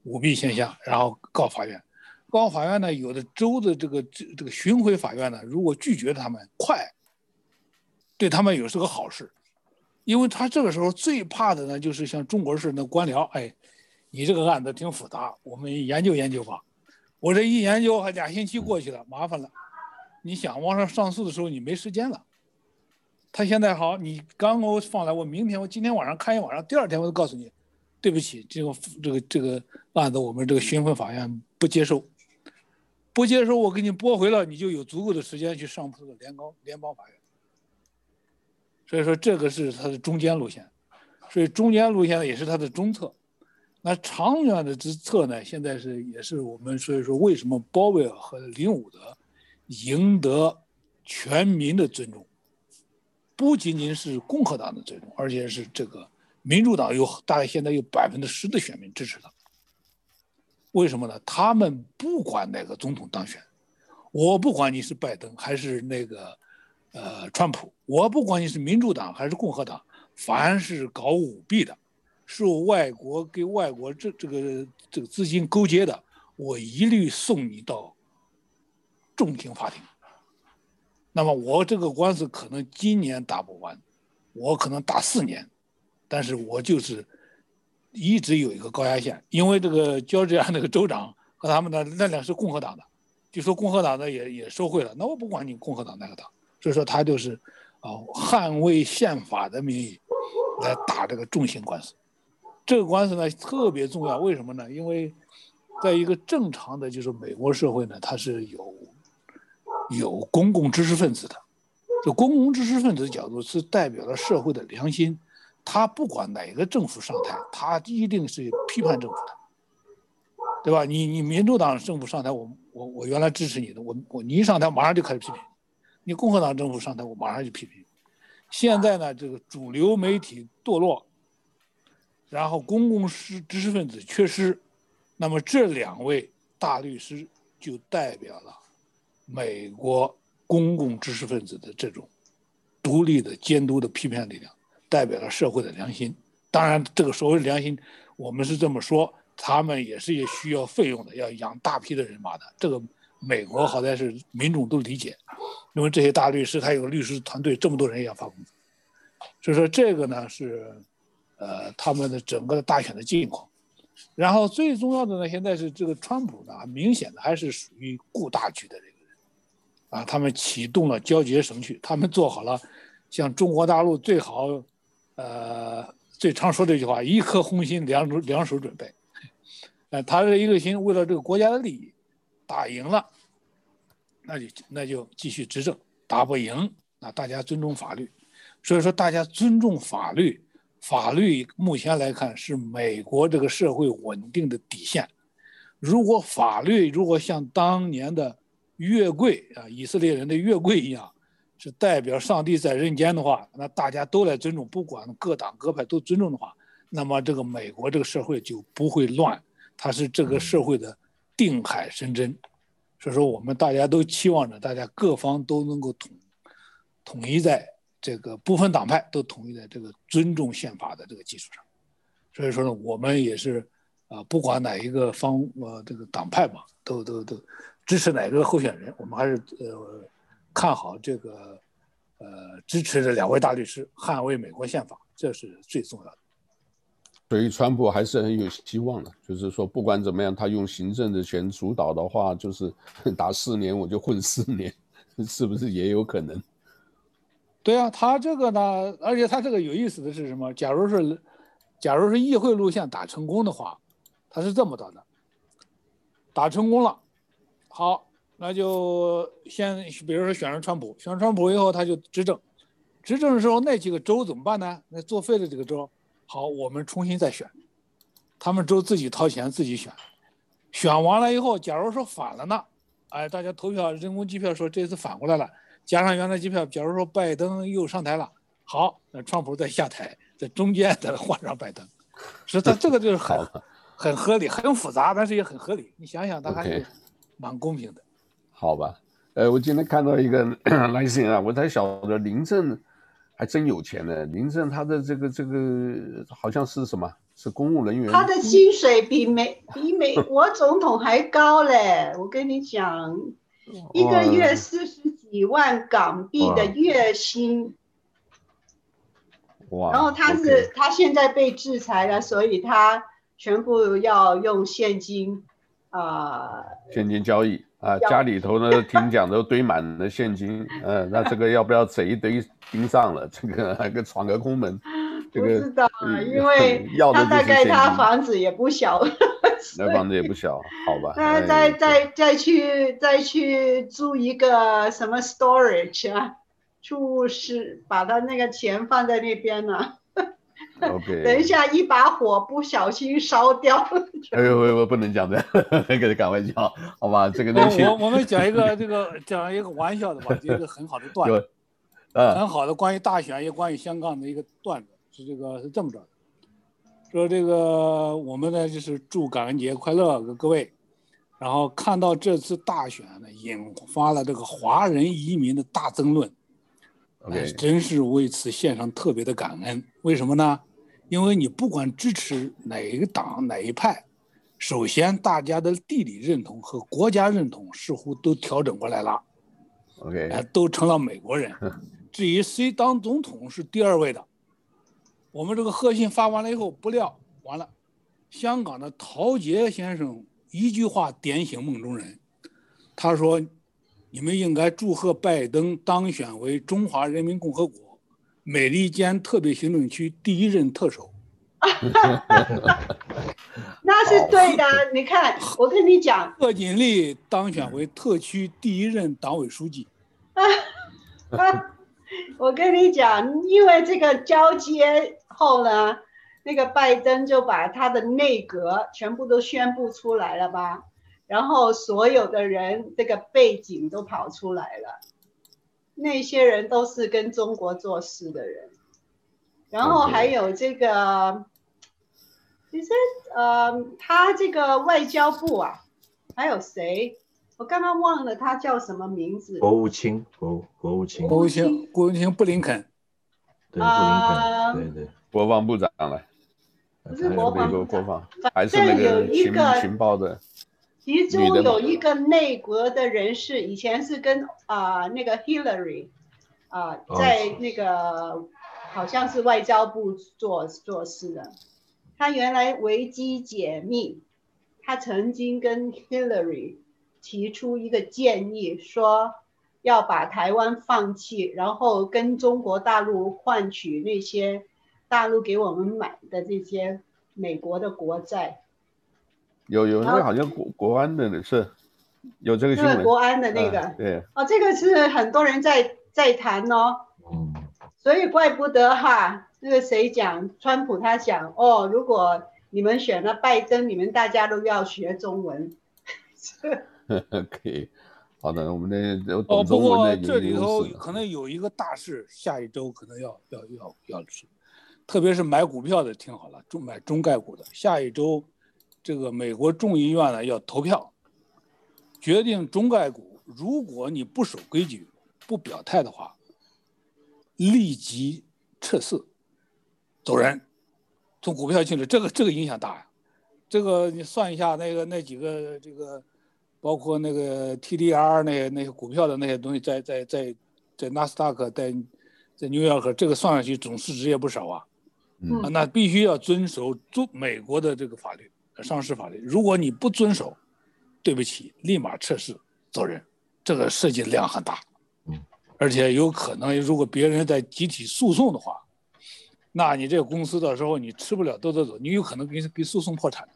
舞弊现象，然后告法院，告法院呢，有的州的这个这这个巡回法院呢，如果拒绝他们，快，对他们也是个好事，因为他这个时候最怕的呢，就是像中国式的官僚，哎。你这个案子挺复杂，我们研究研究吧。我这一研究，还俩星期过去了，麻烦了。你想往上上诉的时候，你没时间了。他现在好，你刚给我放来，我明天我今天晚上看一晚上，第二天我就告诉你，对不起，这个这个这个案子我们这个巡回法院不接受，不接受我给你驳回了，你就有足够的时间去上诉联高联邦法院。所以说这个是他的中间路线，所以中间路线也是他的中策。那长远的之策呢？现在是也是我们所以说，为什么鲍威尔和林伍德赢得全民的尊重，不仅仅是共和党的这种，而且是这个民主党有大概现在有百分之十的选民支持他。为什么呢？他们不管哪个总统当选，我不管你是拜登还是那个呃川普，我不管你是民主党还是共和党，凡是搞舞弊的。受外国跟外国这这个这个资金勾结的，我一律送你到重刑法庭。那么我这个官司可能今年打不完，我可能打四年，但是我就是一直有一个高压线，因为这个乔治亚那个州长和他们的那俩是共和党的，就说共和党的也也受贿了，那我不管你共和党哪个党，所以说他就是啊捍卫宪法的名义来打这个重刑官司。这个官司呢特别重要，为什么呢？因为，在一个正常的就是美国社会呢，它是有有公共知识分子的，就公共知识分子的角度是代表了社会的良心，他不管哪个政府上台，他一定是批判政府的，对吧？你你民主党政府上台，我我我原来支持你的，我我你一上台马上就开始批评，你共和党政府上台，我马上就批评。现在呢，这个主流媒体堕落，然后公共知知识分子缺失，那么这两位大律师就代表了美国。公共知识分子的这种独立的监督的批判力量，代表了社会的良心。当然，这个所谓良心，我们是这么说，他们也是也需要费用的，要养大批的人马的。这个美国好歹是民众都理解，因为这些大律师他有律师团队，这么多人也要发工资。所以说，这个呢是，呃，他们的整个的大选的境况。然后最重要的呢，现在是这个川普呢，明显的还是属于顾大局的人。啊，他们启动了交接程序，他们做好了，像中国大陆最好，呃，最常说这句话：一颗红心，两手两手准备。呃，他这一个心，为了这个国家的利益，打赢了，那就那就继续执政；打不赢，那大家尊重法律。所以说，大家尊重法律，法律目前来看是美国这个社会稳定的底线。如果法律如果像当年的，月桂啊，以色列人的月桂一样，是代表上帝在人间的话，那大家都来尊重，不管各党各派都尊重的话，那么这个美国这个社会就不会乱，它是这个社会的定海神针。所以说，我们大家都期望着大家各方都能够统统一在这个不分党派都统一在这个尊重宪法的这个基础上。所以说呢，我们也是啊，不管哪一个方呃这个党派嘛，都都都。支持哪个候选人？我们还是呃看好这个呃支持这两位大律师捍卫美国宪法，这是最重要的。所以川普还是很有希望的，就是说不管怎么样，他用行政的权主导的话，就是 [LAUGHS] 打四年我就混四年，[LAUGHS] 是不是也有可能？对啊，他这个呢，而且他这个有意思的是什么？假如是假如是议会路线打成功的话，他是这么打的，打成功了。好，那就先比如说选上川普，选上川普以后他就执政，执政的时候那几个州怎么办呢？那作废的几个州，好，我们重新再选，他们州自己掏钱自己选，选完了以后，假如说反了呢，哎，大家投票人工计票说这次反过来了，加上原来计票，假如说拜登又上台了，好，那川普再下台，在中间再换上拜登，所以他这个就是很很合理，很复杂，但是也很合理。你想想，他还是。蛮公平的，好吧？呃，我今天看到一个 [CLEARS THROAT] 来信啊，我才晓得林正还真有钱呢。林正他的这个这个好像是什么？是公务人员？他的薪水比美比美 [LAUGHS] 国总统还高嘞！我跟你讲，一个月四十几万港币的月薪。哇！然后他是、okay. 他现在被制裁了，所以他全部要用现金。啊，现金交易啊，家里头呢，听讲都堆满了现金，嗯、呃，那这个要不要贼一堆盯上了？这个还个闯个空门，这个不知道啊，因为 [LAUGHS] 他大概他房子也不小，[LAUGHS] 那房子也不小，好吧？那再再再去再去租一个什么 storage 啊，就是把他那个钱放在那边呢、啊。OK，等一下，一把火不小心烧掉。哎呦，我我不能讲的，[LAUGHS] 给他开玩笑，好吧？这个东西，我我们讲一个这个讲一个玩笑的吧，一个很好的段子，嗯，很好的关于大选也关于香港的一个段子，是这个是这么着的，说这个我们呢就是祝感恩节快乐，各各位，然后看到这次大选呢引发了这个华人移民的大争论。Okay. 真是为此献上特别的感恩。为什么呢？因为你不管支持哪一个党哪一派，首先大家的地理认同和国家认同似乎都调整过来了。OK，都成了美国人。[LAUGHS] 至于谁当总统是第二位的。我们这个贺信发完了以后，不料完了，香港的陶杰先生一句话点醒梦中人，他说。你们应该祝贺拜登当选为中华人民共和国美利坚特别行政区第一任特首。[LAUGHS] 那是对的，你看，我跟你讲，贺锦丽当选为特区第一任党委书记。[LAUGHS] 我跟你讲，因为这个交接后呢，那个拜登就把他的内阁全部都宣布出来了吧，然后所有的人这个背景都跑出来了，那些人都是跟中国做事的人，然后还有这个，Okay. 其实呃，他这个外交部啊，还有谁？我刚刚忘了他叫什么名字。国务卿，国国务卿，国务卿，国务卿布林肯。对，布林肯，呃、对对，国防部长了。不是国防国防，还是那个情情报的。其中有一个内阁的人士，以前是跟啊、呃、那个 Hillary 啊、呃，在那个、哦、好像是外交部做做事的。他原来维基解密，他曾经跟 Hillary。提出一个建议，说要把台湾放弃，然后跟中国大陆换取那些大陆给我们买的这些美国的国债。有有那个好像国国安的是，有这个新闻。国安的那个，啊、对。哦，这个是很多人在在谈哦。嗯。所以怪不得哈，那个谁讲，川普他讲哦，如果你们选了拜登，你们大家都要学中文。[LAUGHS] 可以，好的，我们的哦，不过这里头可能有一个大事，下一周可能要要要要去，特别是买股票的听好了，中买中概股的，下一周这个美国众议院呢要投票，决定中概股，如果你不守规矩，不表态的话，立即撤市，走人，从股票进来，这个这个影响大呀，这个你算一下那个那几个这个。包括那个 TDR 那些那些股票的那些东西在，在在在在纳斯达克，在在纽约和这个算上去总市值也不少啊。嗯，那必须要遵守中美国的这个法律，上市法律。如果你不遵守，对不起，立马撤市走人。这个涉及量很大，嗯，而且有可能如果别人在集体诉讼的话，那你这个公司到时候你吃不了兜着走，你有可能给给诉讼破产。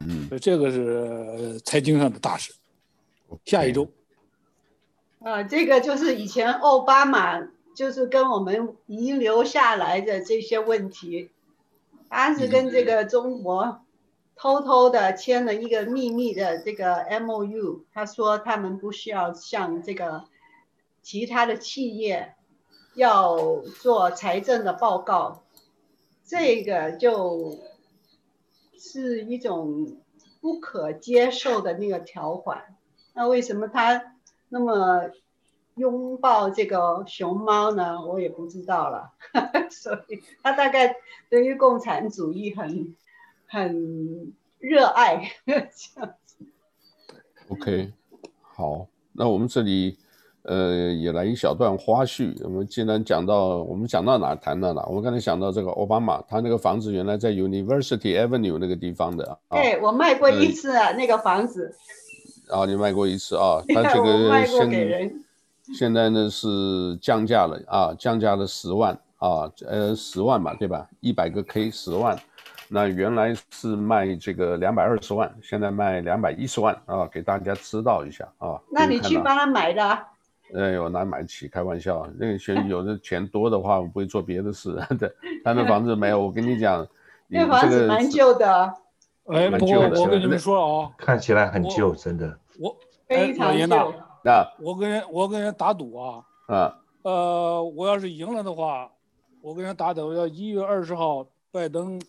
嗯，这个是财经上的大事。下一周，啊，这个就是以前奥巴马就是跟我们遗留下来的这些问题，他是跟这个中国偷偷的签了一个秘密的这个 MOU，他说他们不需要向这个其他的企业要做财政的报告，这个就。是一种不可接受的那个条款，那为什么他那么拥抱这个熊猫呢？我也不知道了。[LAUGHS] 所以他大概对于共产主义很很热爱这样子。OK，好，那我们这里。呃，也来一小段花絮。我们既然讲到，我们讲到哪谈到哪。我们刚才讲到这个奥巴马，他那个房子原来在 University Avenue 那个地方的。对，我卖过一次啊，那个房子。啊，你卖过一次啊？[LAUGHS] 他这个现现在呢是降价了啊，降价了十万啊，呃，十万吧，对吧？一百个 K 十万，那原来是卖这个两百二十万，现在卖两百一十万啊，给大家知道一下啊。那你去帮他买的？哎，我哪买得起？开玩笑，那个钱 [LAUGHS] 有的钱多的话，我不会做别的事。[LAUGHS] 对，他那房子没有，我跟你讲，那房子蛮旧的。哎，不过我跟你们说啊，看起来很旧，真的。我非常旧。那我跟人我跟人打赌啊，啊，呃，我要是赢了的话，我跟人打赌，要一月二十号拜登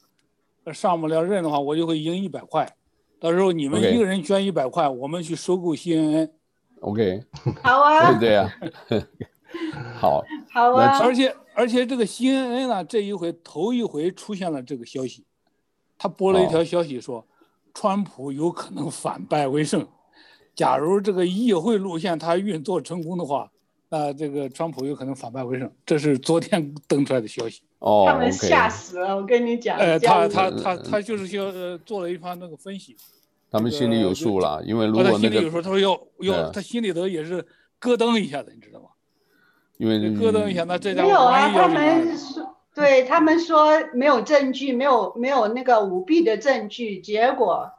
上不了任的话，我就会赢一百块。到时候你们一个人捐一百块，我们去收购 CNN。OK，[LAUGHS] 好啊，对对啊，[LAUGHS] 好，好啊，而且而且这个 CNN 呢，这一回头一回出现了这个消息，他播了一条消息说，川普有可能反败为胜，假如这个议会路线他运作成功的话，那这个川普有可能反败为胜，这是昨天 [LAUGHS] 登出来的消息。哦，他们吓死了，我跟你讲。呃，他他他他就是说呃做了一番那个分析。他们心里有数了，因为如果那个，他心里有时候他说要要，他心里头也是咯噔一下子，你知道吗？因为咯噔一下，那这家没有啊，他们说，对他们说没有证据，没有没有那个舞弊的证据，结果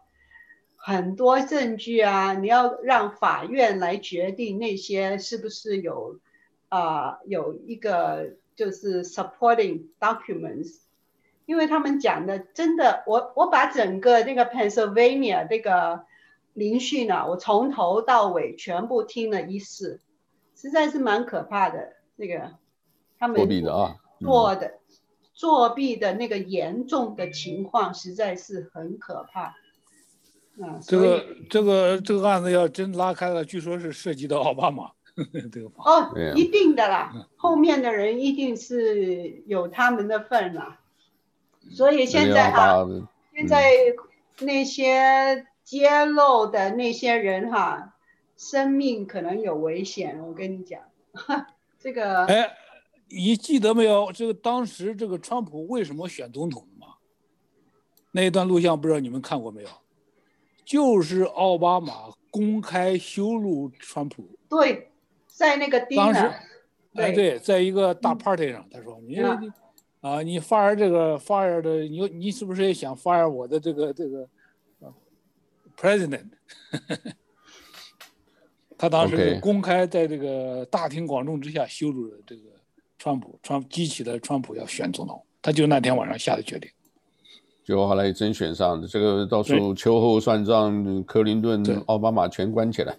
很多证据啊，你要让法院来决定那些是不是有啊、呃、有一个就是 supporting documents，因为他们讲的真的，我我把整个那个 Pennsylvania 这个聆讯呢，我从头到尾全部听了一次，实在是蛮可怕的。那个他们作弊的啊，做的作弊的那个严重的情况实在是很可怕。嗯，这个这个这个案子要真拉开了，据说是涉及到奥巴马。[LAUGHS] 这个哦，一定的啦，后面的人一定是有他们的份了。所以现在哈，现在那些揭露的那些人哈，生命可能有危险。我跟你讲，[LAUGHS] 这个哎，你记得没有？这个当时这个川普为什么选总统吗？那一段录像不知道你们看过没有？就是奥巴马公开羞辱川普。对。在那个地当时，哎对，在一个大 party 上，他说你啊，啊你 fire 这个 fire 的，你你是不是也想 fire 我的这个这个，president？[LAUGHS] 他当时就公开在这个大庭广众之下羞辱了这个川普，川激起了川普要选总统，他就那天晚上下的决定。结果后来真选上，这个到时候秋后算账，克林顿、奥巴马全关起来。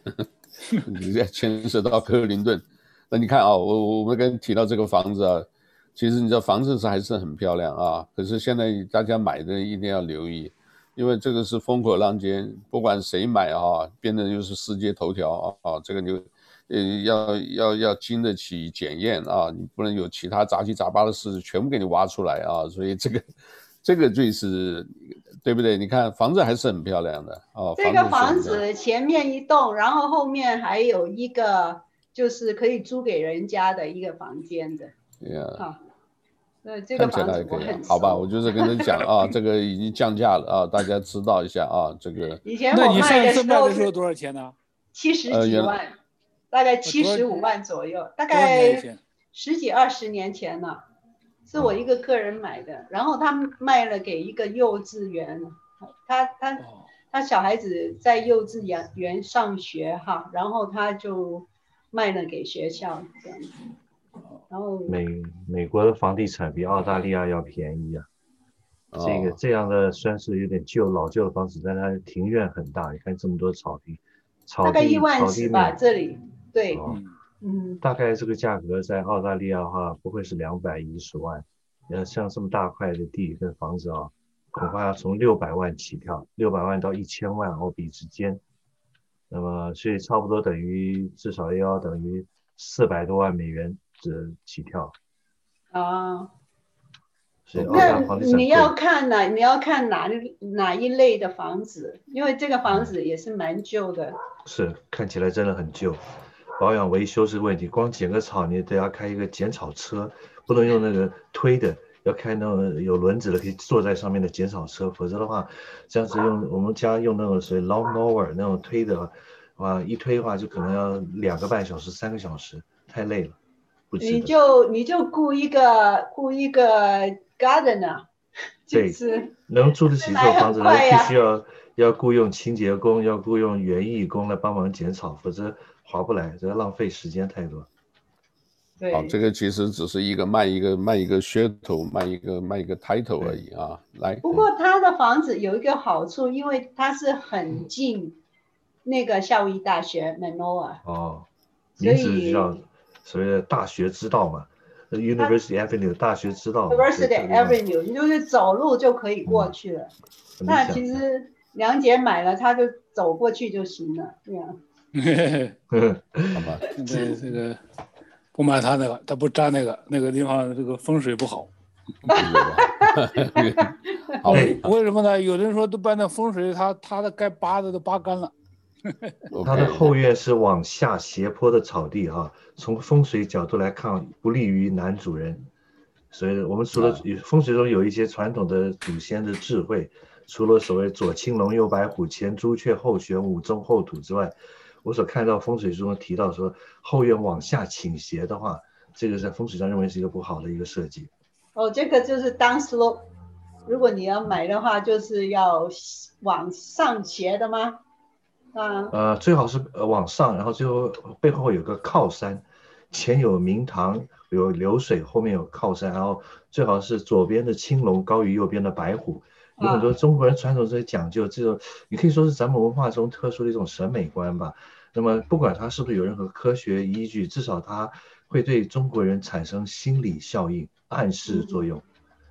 [LAUGHS] 你这牵涉到克林顿，那你看啊，我我们刚提到这个房子啊，其实你知道房子是还是很漂亮啊，可是现在大家买的一定要留意，因为这个是风口浪尖，不管谁买啊，变得就是世界头条啊，啊，这个就呃要要要经得起检验啊，你不能有其他杂七杂八的事全部给你挖出来啊，所以这个这个最是。对不对？你看房子还是很漂亮的哦。这个房子前面一栋，然后后面还有一个，就是可以租给人家的一个房间的。对呀。好，那这个房子我很好吧，我就是跟你讲 [LAUGHS] 啊，这个已经降价了啊，大家知道一下啊，这个。以前我卖的时候多少钱呢？七十几万，大概七十五万左右，大概十几二十年前了。是我一个客人买的，然后他卖了给一个幼稚园，他他他小孩子在幼稚园园上学哈，然后他就卖了给学校这样子。然后美美国的房地产比澳大利亚要便宜啊，这个这样的算是有点旧老旧的房子，但它庭院很大，你看这么多草坪，草地大概一万尺吧这里，对。哦嗯，大概这个价格在澳大利亚的话，不会是两百一十万，呃，像这么大块的地跟房子啊，恐怕要从六百万起跳，六百万到一千万澳币之间。那么，所以差不多等于至少要等于四百多万美元这起跳。啊，所以那你要看哪，你要看哪哪一类的房子，因为这个房子也是蛮旧的。是，看起来真的很旧。保养维修是问题，光剪个草你得要开一个剪草车，不能用那个推的，要开那种有轮子的可以坐在上面的剪草车，否则的话，这样子用我们家用那种所谓 lawn mower 那种推的，哇，一推的话就可能要两个半小时、三个小时，太累了。你就你就雇一个雇一个 gardener，就是能租得起 [LAUGHS] 这种房子，那必须要要雇佣清洁工，要雇佣园艺工来帮忙剪草，否则。划不来，这个浪费时间太多。对，好，这个其实只是一个卖一个卖一个噱头，卖一个卖一个 title 而已啊。来，不过他的房子有一个好处，因为它是很近那个夏威夷大学 Manoa。哦，名字叫所谓的大学之道嘛，University Avenue 大学之道。University Avenue，你就是走路就可以过去了。嗯、那其实梁姐买了，她就走过去就行了，这样。[LAUGHS] 好吧，对这个不买他那个，他不沾那个，那个地方这个风水不好。好，为什么呢？有人说都把那风水，他他的该扒的都扒干了。[LAUGHS] 他的后院是往下斜坡的草地哈，从风水角度来看不利于男主人，所以我们除了风水中有一些传统的祖先的智慧，除了所谓左青龙右白虎前朱雀后玄武中后土之外。我所看到风水中提到说后院往下倾斜的话，这个在风水上认为是一个不好的一个设计。哦，这个就是 down slope，如果你要买的话，就是要往上斜的吗？啊。呃，最好是呃往上，然后最后背后有个靠山，前有明堂，有流水，后面有靠山，然后最好是左边的青龙高于右边的白虎。有很多中国人传统这些讲究，这种你可以说是咱们文化中特殊的一种审美观吧。那么不管它是不是有任何科学依据，至少它会对中国人产生心理效应、暗示作用。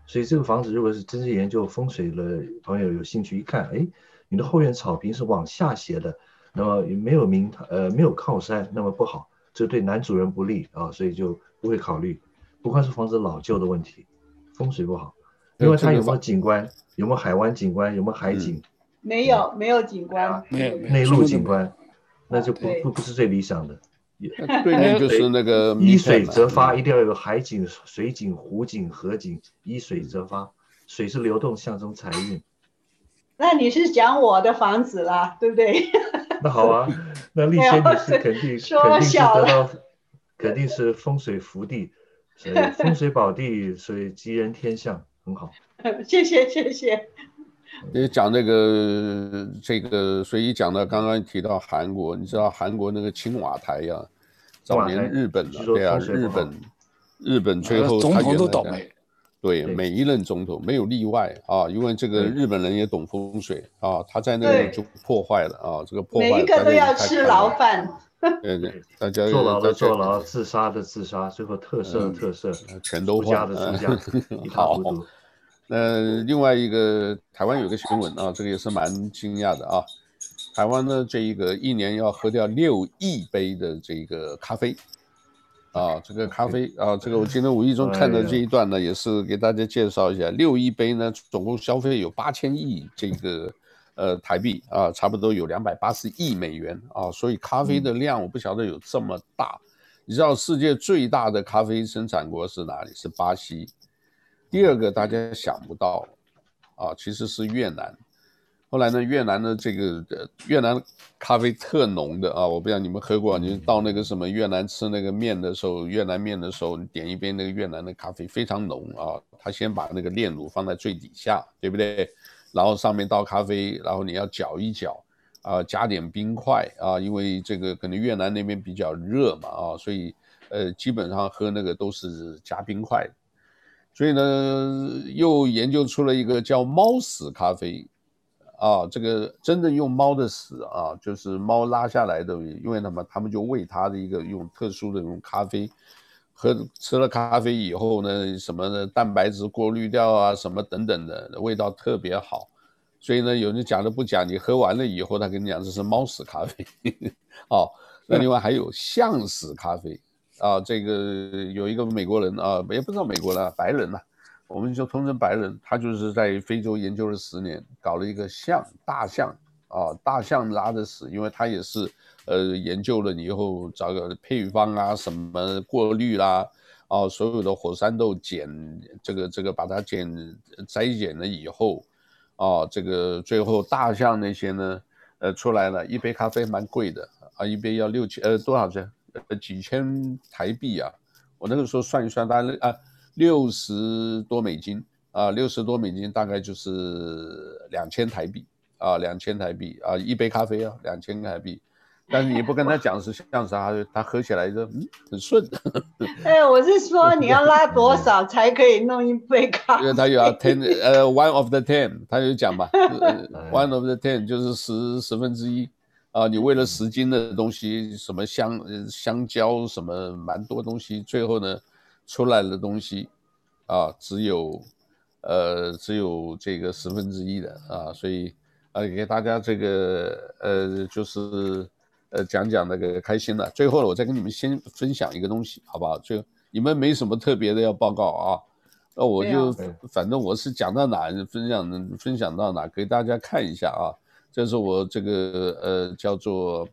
所以这个房子如果是真正研究风水的朋友有兴趣一看，哎，你的后院草坪是往下斜的，那么没有明堂，呃，没有靠山，那么不好，这对男主人不利啊，所以就不会考虑。不光是房子老旧的问题，风水不好。另外，它有没有景观？有没有海湾景观？有没有海景？没有，没有景观，没有内陆景观，那就不不不是最理想的。[LAUGHS] 对面就是那个 [LAUGHS] 依水则发，一定要有海景、水景、湖景、河景，依水则发，水是流动，象征财运。[LAUGHS] 那你是讲我的房子啦，对不对？那好啊，那丽仙女是肯定肯定是得到，肯定是风水福地，所以风水宝地，所以吉人天相。很好，谢 [LAUGHS] 谢谢谢。你讲那个这个，所以讲到刚刚提到韩国，你知道韩国那个青瓦台呀、啊，早年日本的对啊，日本日本最后总统都倒霉，对，每一任总统没有例外啊，因为这个日本人也懂风水啊，他在那里就破坏了啊，这个破坏，每一个都要吃牢饭。[LAUGHS] 对对，大家坐牢的坐牢，自杀的自杀，最后特赦的特赦，嗯、全都家的出家，好。那另外一个台湾有个新闻啊，这个也是蛮惊讶的啊。台湾呢，这一个一年要喝掉六亿杯的这个咖啡，啊，这个咖啡啊，这个我今天无意中看到这一段呢，也是给大家介绍一下，六亿杯呢，总共消费有八千亿这个。呃，台币啊，差不多有两百八十亿美元啊，所以咖啡的量我不晓得有这么大。你知道世界最大的咖啡生产国是哪里？是巴西。第二个大家想不到啊，其实是越南。后来呢，越南的这个越南咖啡特浓的啊，我不知道你们喝过，你到那个什么越南吃那个面的时候，越南面的时候，你点一杯那个越南的咖啡非常浓啊，他先把那个炼乳放在最底下，对不对？然后上面倒咖啡，然后你要搅一搅，啊，加点冰块啊，因为这个可能越南那边比较热嘛啊，所以呃基本上喝那个都是加冰块，所以呢又研究出了一个叫猫屎咖啡，啊，这个真的用猫的屎啊，就是猫拉下来的，因为他们他们就喂它的一个用特殊的用咖啡，喝吃了咖啡以后呢，什么的蛋白质过滤掉啊，什么等等的，味道特别好。所以呢，有人讲的不讲，你喝完了以后，他跟你讲这是猫屎咖啡。哦，[LAUGHS] 那另外还有象屎咖啡啊，这个有一个美国人啊，也不知道美国人，白人呐、我们就通称白人，他就是在非洲研究了十年，搞了一个象大象啊，大象拉的屎，因为他也是呃研究了以后找个配方啊，什么过滤啦。啊，所有的火山豆捡这个这个把它捡摘捡了以后，啊，这个最后大象那些呢，呃出来了，一杯咖啡蛮贵的啊，一杯要六千呃多少钱？呃几千台币啊，我那个时候算一算，大概啊六十多美金啊，六十多美金大概就是两千台币啊，两千台币啊，一杯咖啡啊，两千台币。但是你不跟他讲是像啥，他喝起来就嗯很顺。哎，我是说你要拉多少 [LAUGHS] 才可以弄一杯咖啡？因为他有要 ten 呃 one of the ten，他就讲吧，[LAUGHS] one of the ten 就是十十分之一啊。你为了十斤的东西，什么香香蕉什么蛮多东西，最后呢出来的东西啊只有呃只有这个十分之一的啊，所以呃给大家这个呃就是。呃，讲讲那个开心的。最后呢，我再跟你们先分享一个东西，好不好？就你们没什么特别的要报告啊，那我就反正我是讲到哪分享分享到哪，给大家看一下啊。这是我这个呃叫做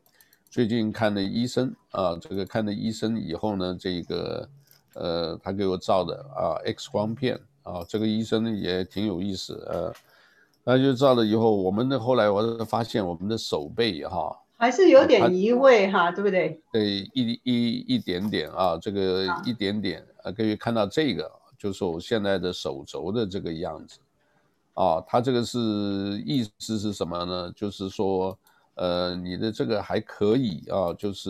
最近看的医生啊，这个看的医生以后呢，这个呃他给我照的啊 X 光片啊，这个医生也挺有意思呃，他就照了以后，我们的后来我发现我们的手背哈。还是有点移位哈，啊、对不对？对，一一一点点啊，这个一点点啊，可以看到这个，就是我现在的手肘的这个样子，啊，他这个是意思是什么呢？就是说，呃，你的这个还可以啊，就是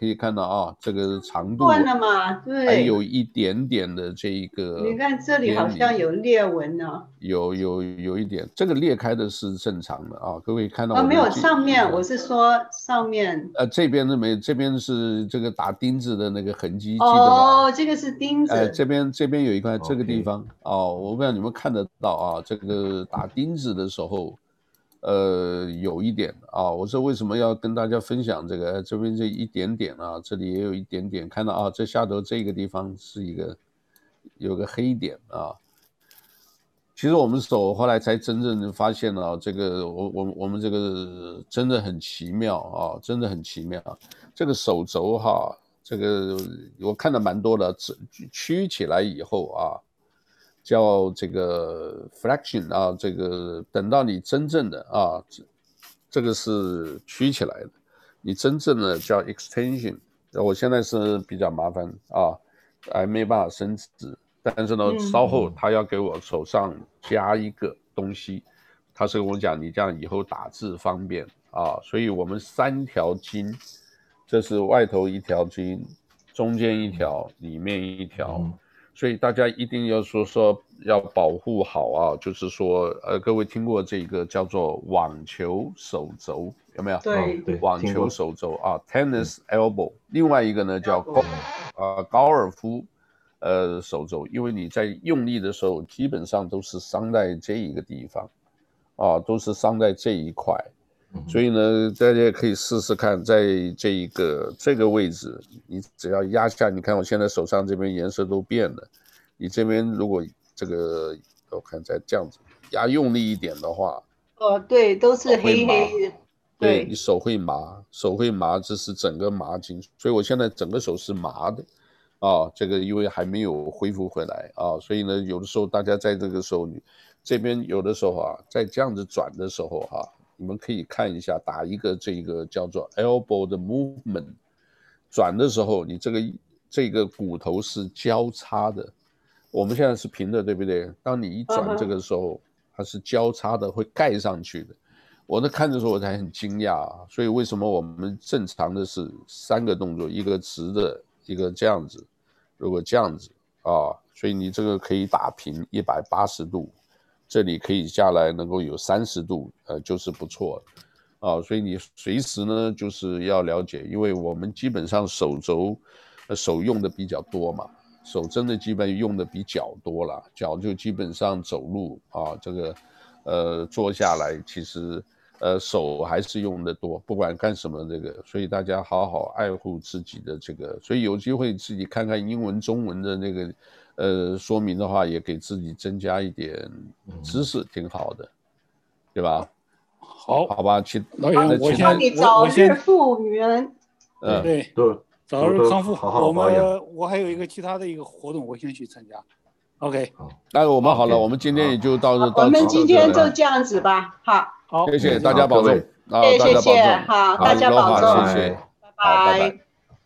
可以看到啊，这个长度断了嘛，对，还有一点点的这一个。你看这里好像有裂纹呢。有有有一点，这个裂开的是正常的啊，各位看到。啊，没有上面，我是说上面。呃，这边的没，这边是这个打钉子的那个痕迹。哦，这个是钉子。哎，这边这边有一块这个地方哦，我不知道你们看得到啊，这个打钉子的时候。呃，有一点啊，我说为什么要跟大家分享这个？这边这一点点啊，这里也有一点点，看到啊，这下头这个地方是一个有个黑点啊。其实我们手后来才真正发现啊，这个我我我们这个真的很奇妙啊，真的很奇妙。这个手肘哈，这个我看的蛮多的，曲起来以后啊。叫这个 flexion 啊，这个等到你真正的啊，这这个是曲起来的，你真正的叫 extension。我现在是比较麻烦啊，还没办法伸直，但是呢，嗯、稍后他要给我手上加一个东西，他是跟我讲，你这样以后打字方便啊，所以我们三条筋，这是外头一条筋，中间一条，里面一条。嗯所以大家一定要说说要保护好啊，就是说，呃，各位听过这个叫做网球手肘有没有？对对，网球手肘啊，tennis elbow。另外一个呢叫高，呃，高尔夫，呃，手肘，因为你在用力的时候，基本上都是伤在这一个地方，啊，都是伤在这一块。所以呢，大家可以试试看，在这一个这个位置，你只要压下，你看我现在手上这边颜色都变了。你这边如果这个我看再这样子压用力一点的话，哦，对，都是黑黑的。对，你手会麻，手会麻，这是整个麻筋。所以我现在整个手是麻的，啊，这个因为还没有恢复回来啊，所以呢，有的时候大家在这个时候，你这边有的时候啊，在这样子转的时候哈、啊。你们可以看一下，打一个这个叫做 elbow 的 movement，转的时候，你这个这个骨头是交叉的。我们现在是平的，对不对？当你一转这个时候，它是交叉的，会盖上去的。我在看的时候，我才很惊讶啊。所以为什么我们正常的是三个动作，一个直的，一个这样子，如果这样子啊，所以你这个可以打平一百八十度。这里可以下来能够有三十度，呃，就是不错，啊，所以你随时呢就是要了解，因为我们基本上手肘，呃，手用的比较多嘛，手真的基本用的比脚多了，脚就基本上走路啊，这个，呃，坐下来其实，呃，手还是用的多，不管干什么这个，所以大家好好爱护自己的这个，所以有机会自己看看英文、中文的那个。呃，说明的话也给自己增加一点知识，挺好的，对吧？好，好吧，去老严，我先早日复原。嗯，对对，早日康复。好好我们我还有一个其他的一个活动，我先去参加。OK，那我们好了，我们今天也就到这。我们今天就这样子吧。好，好，谢谢大家保重。谢谢谢谢，好，大家保重，谢谢，拜拜。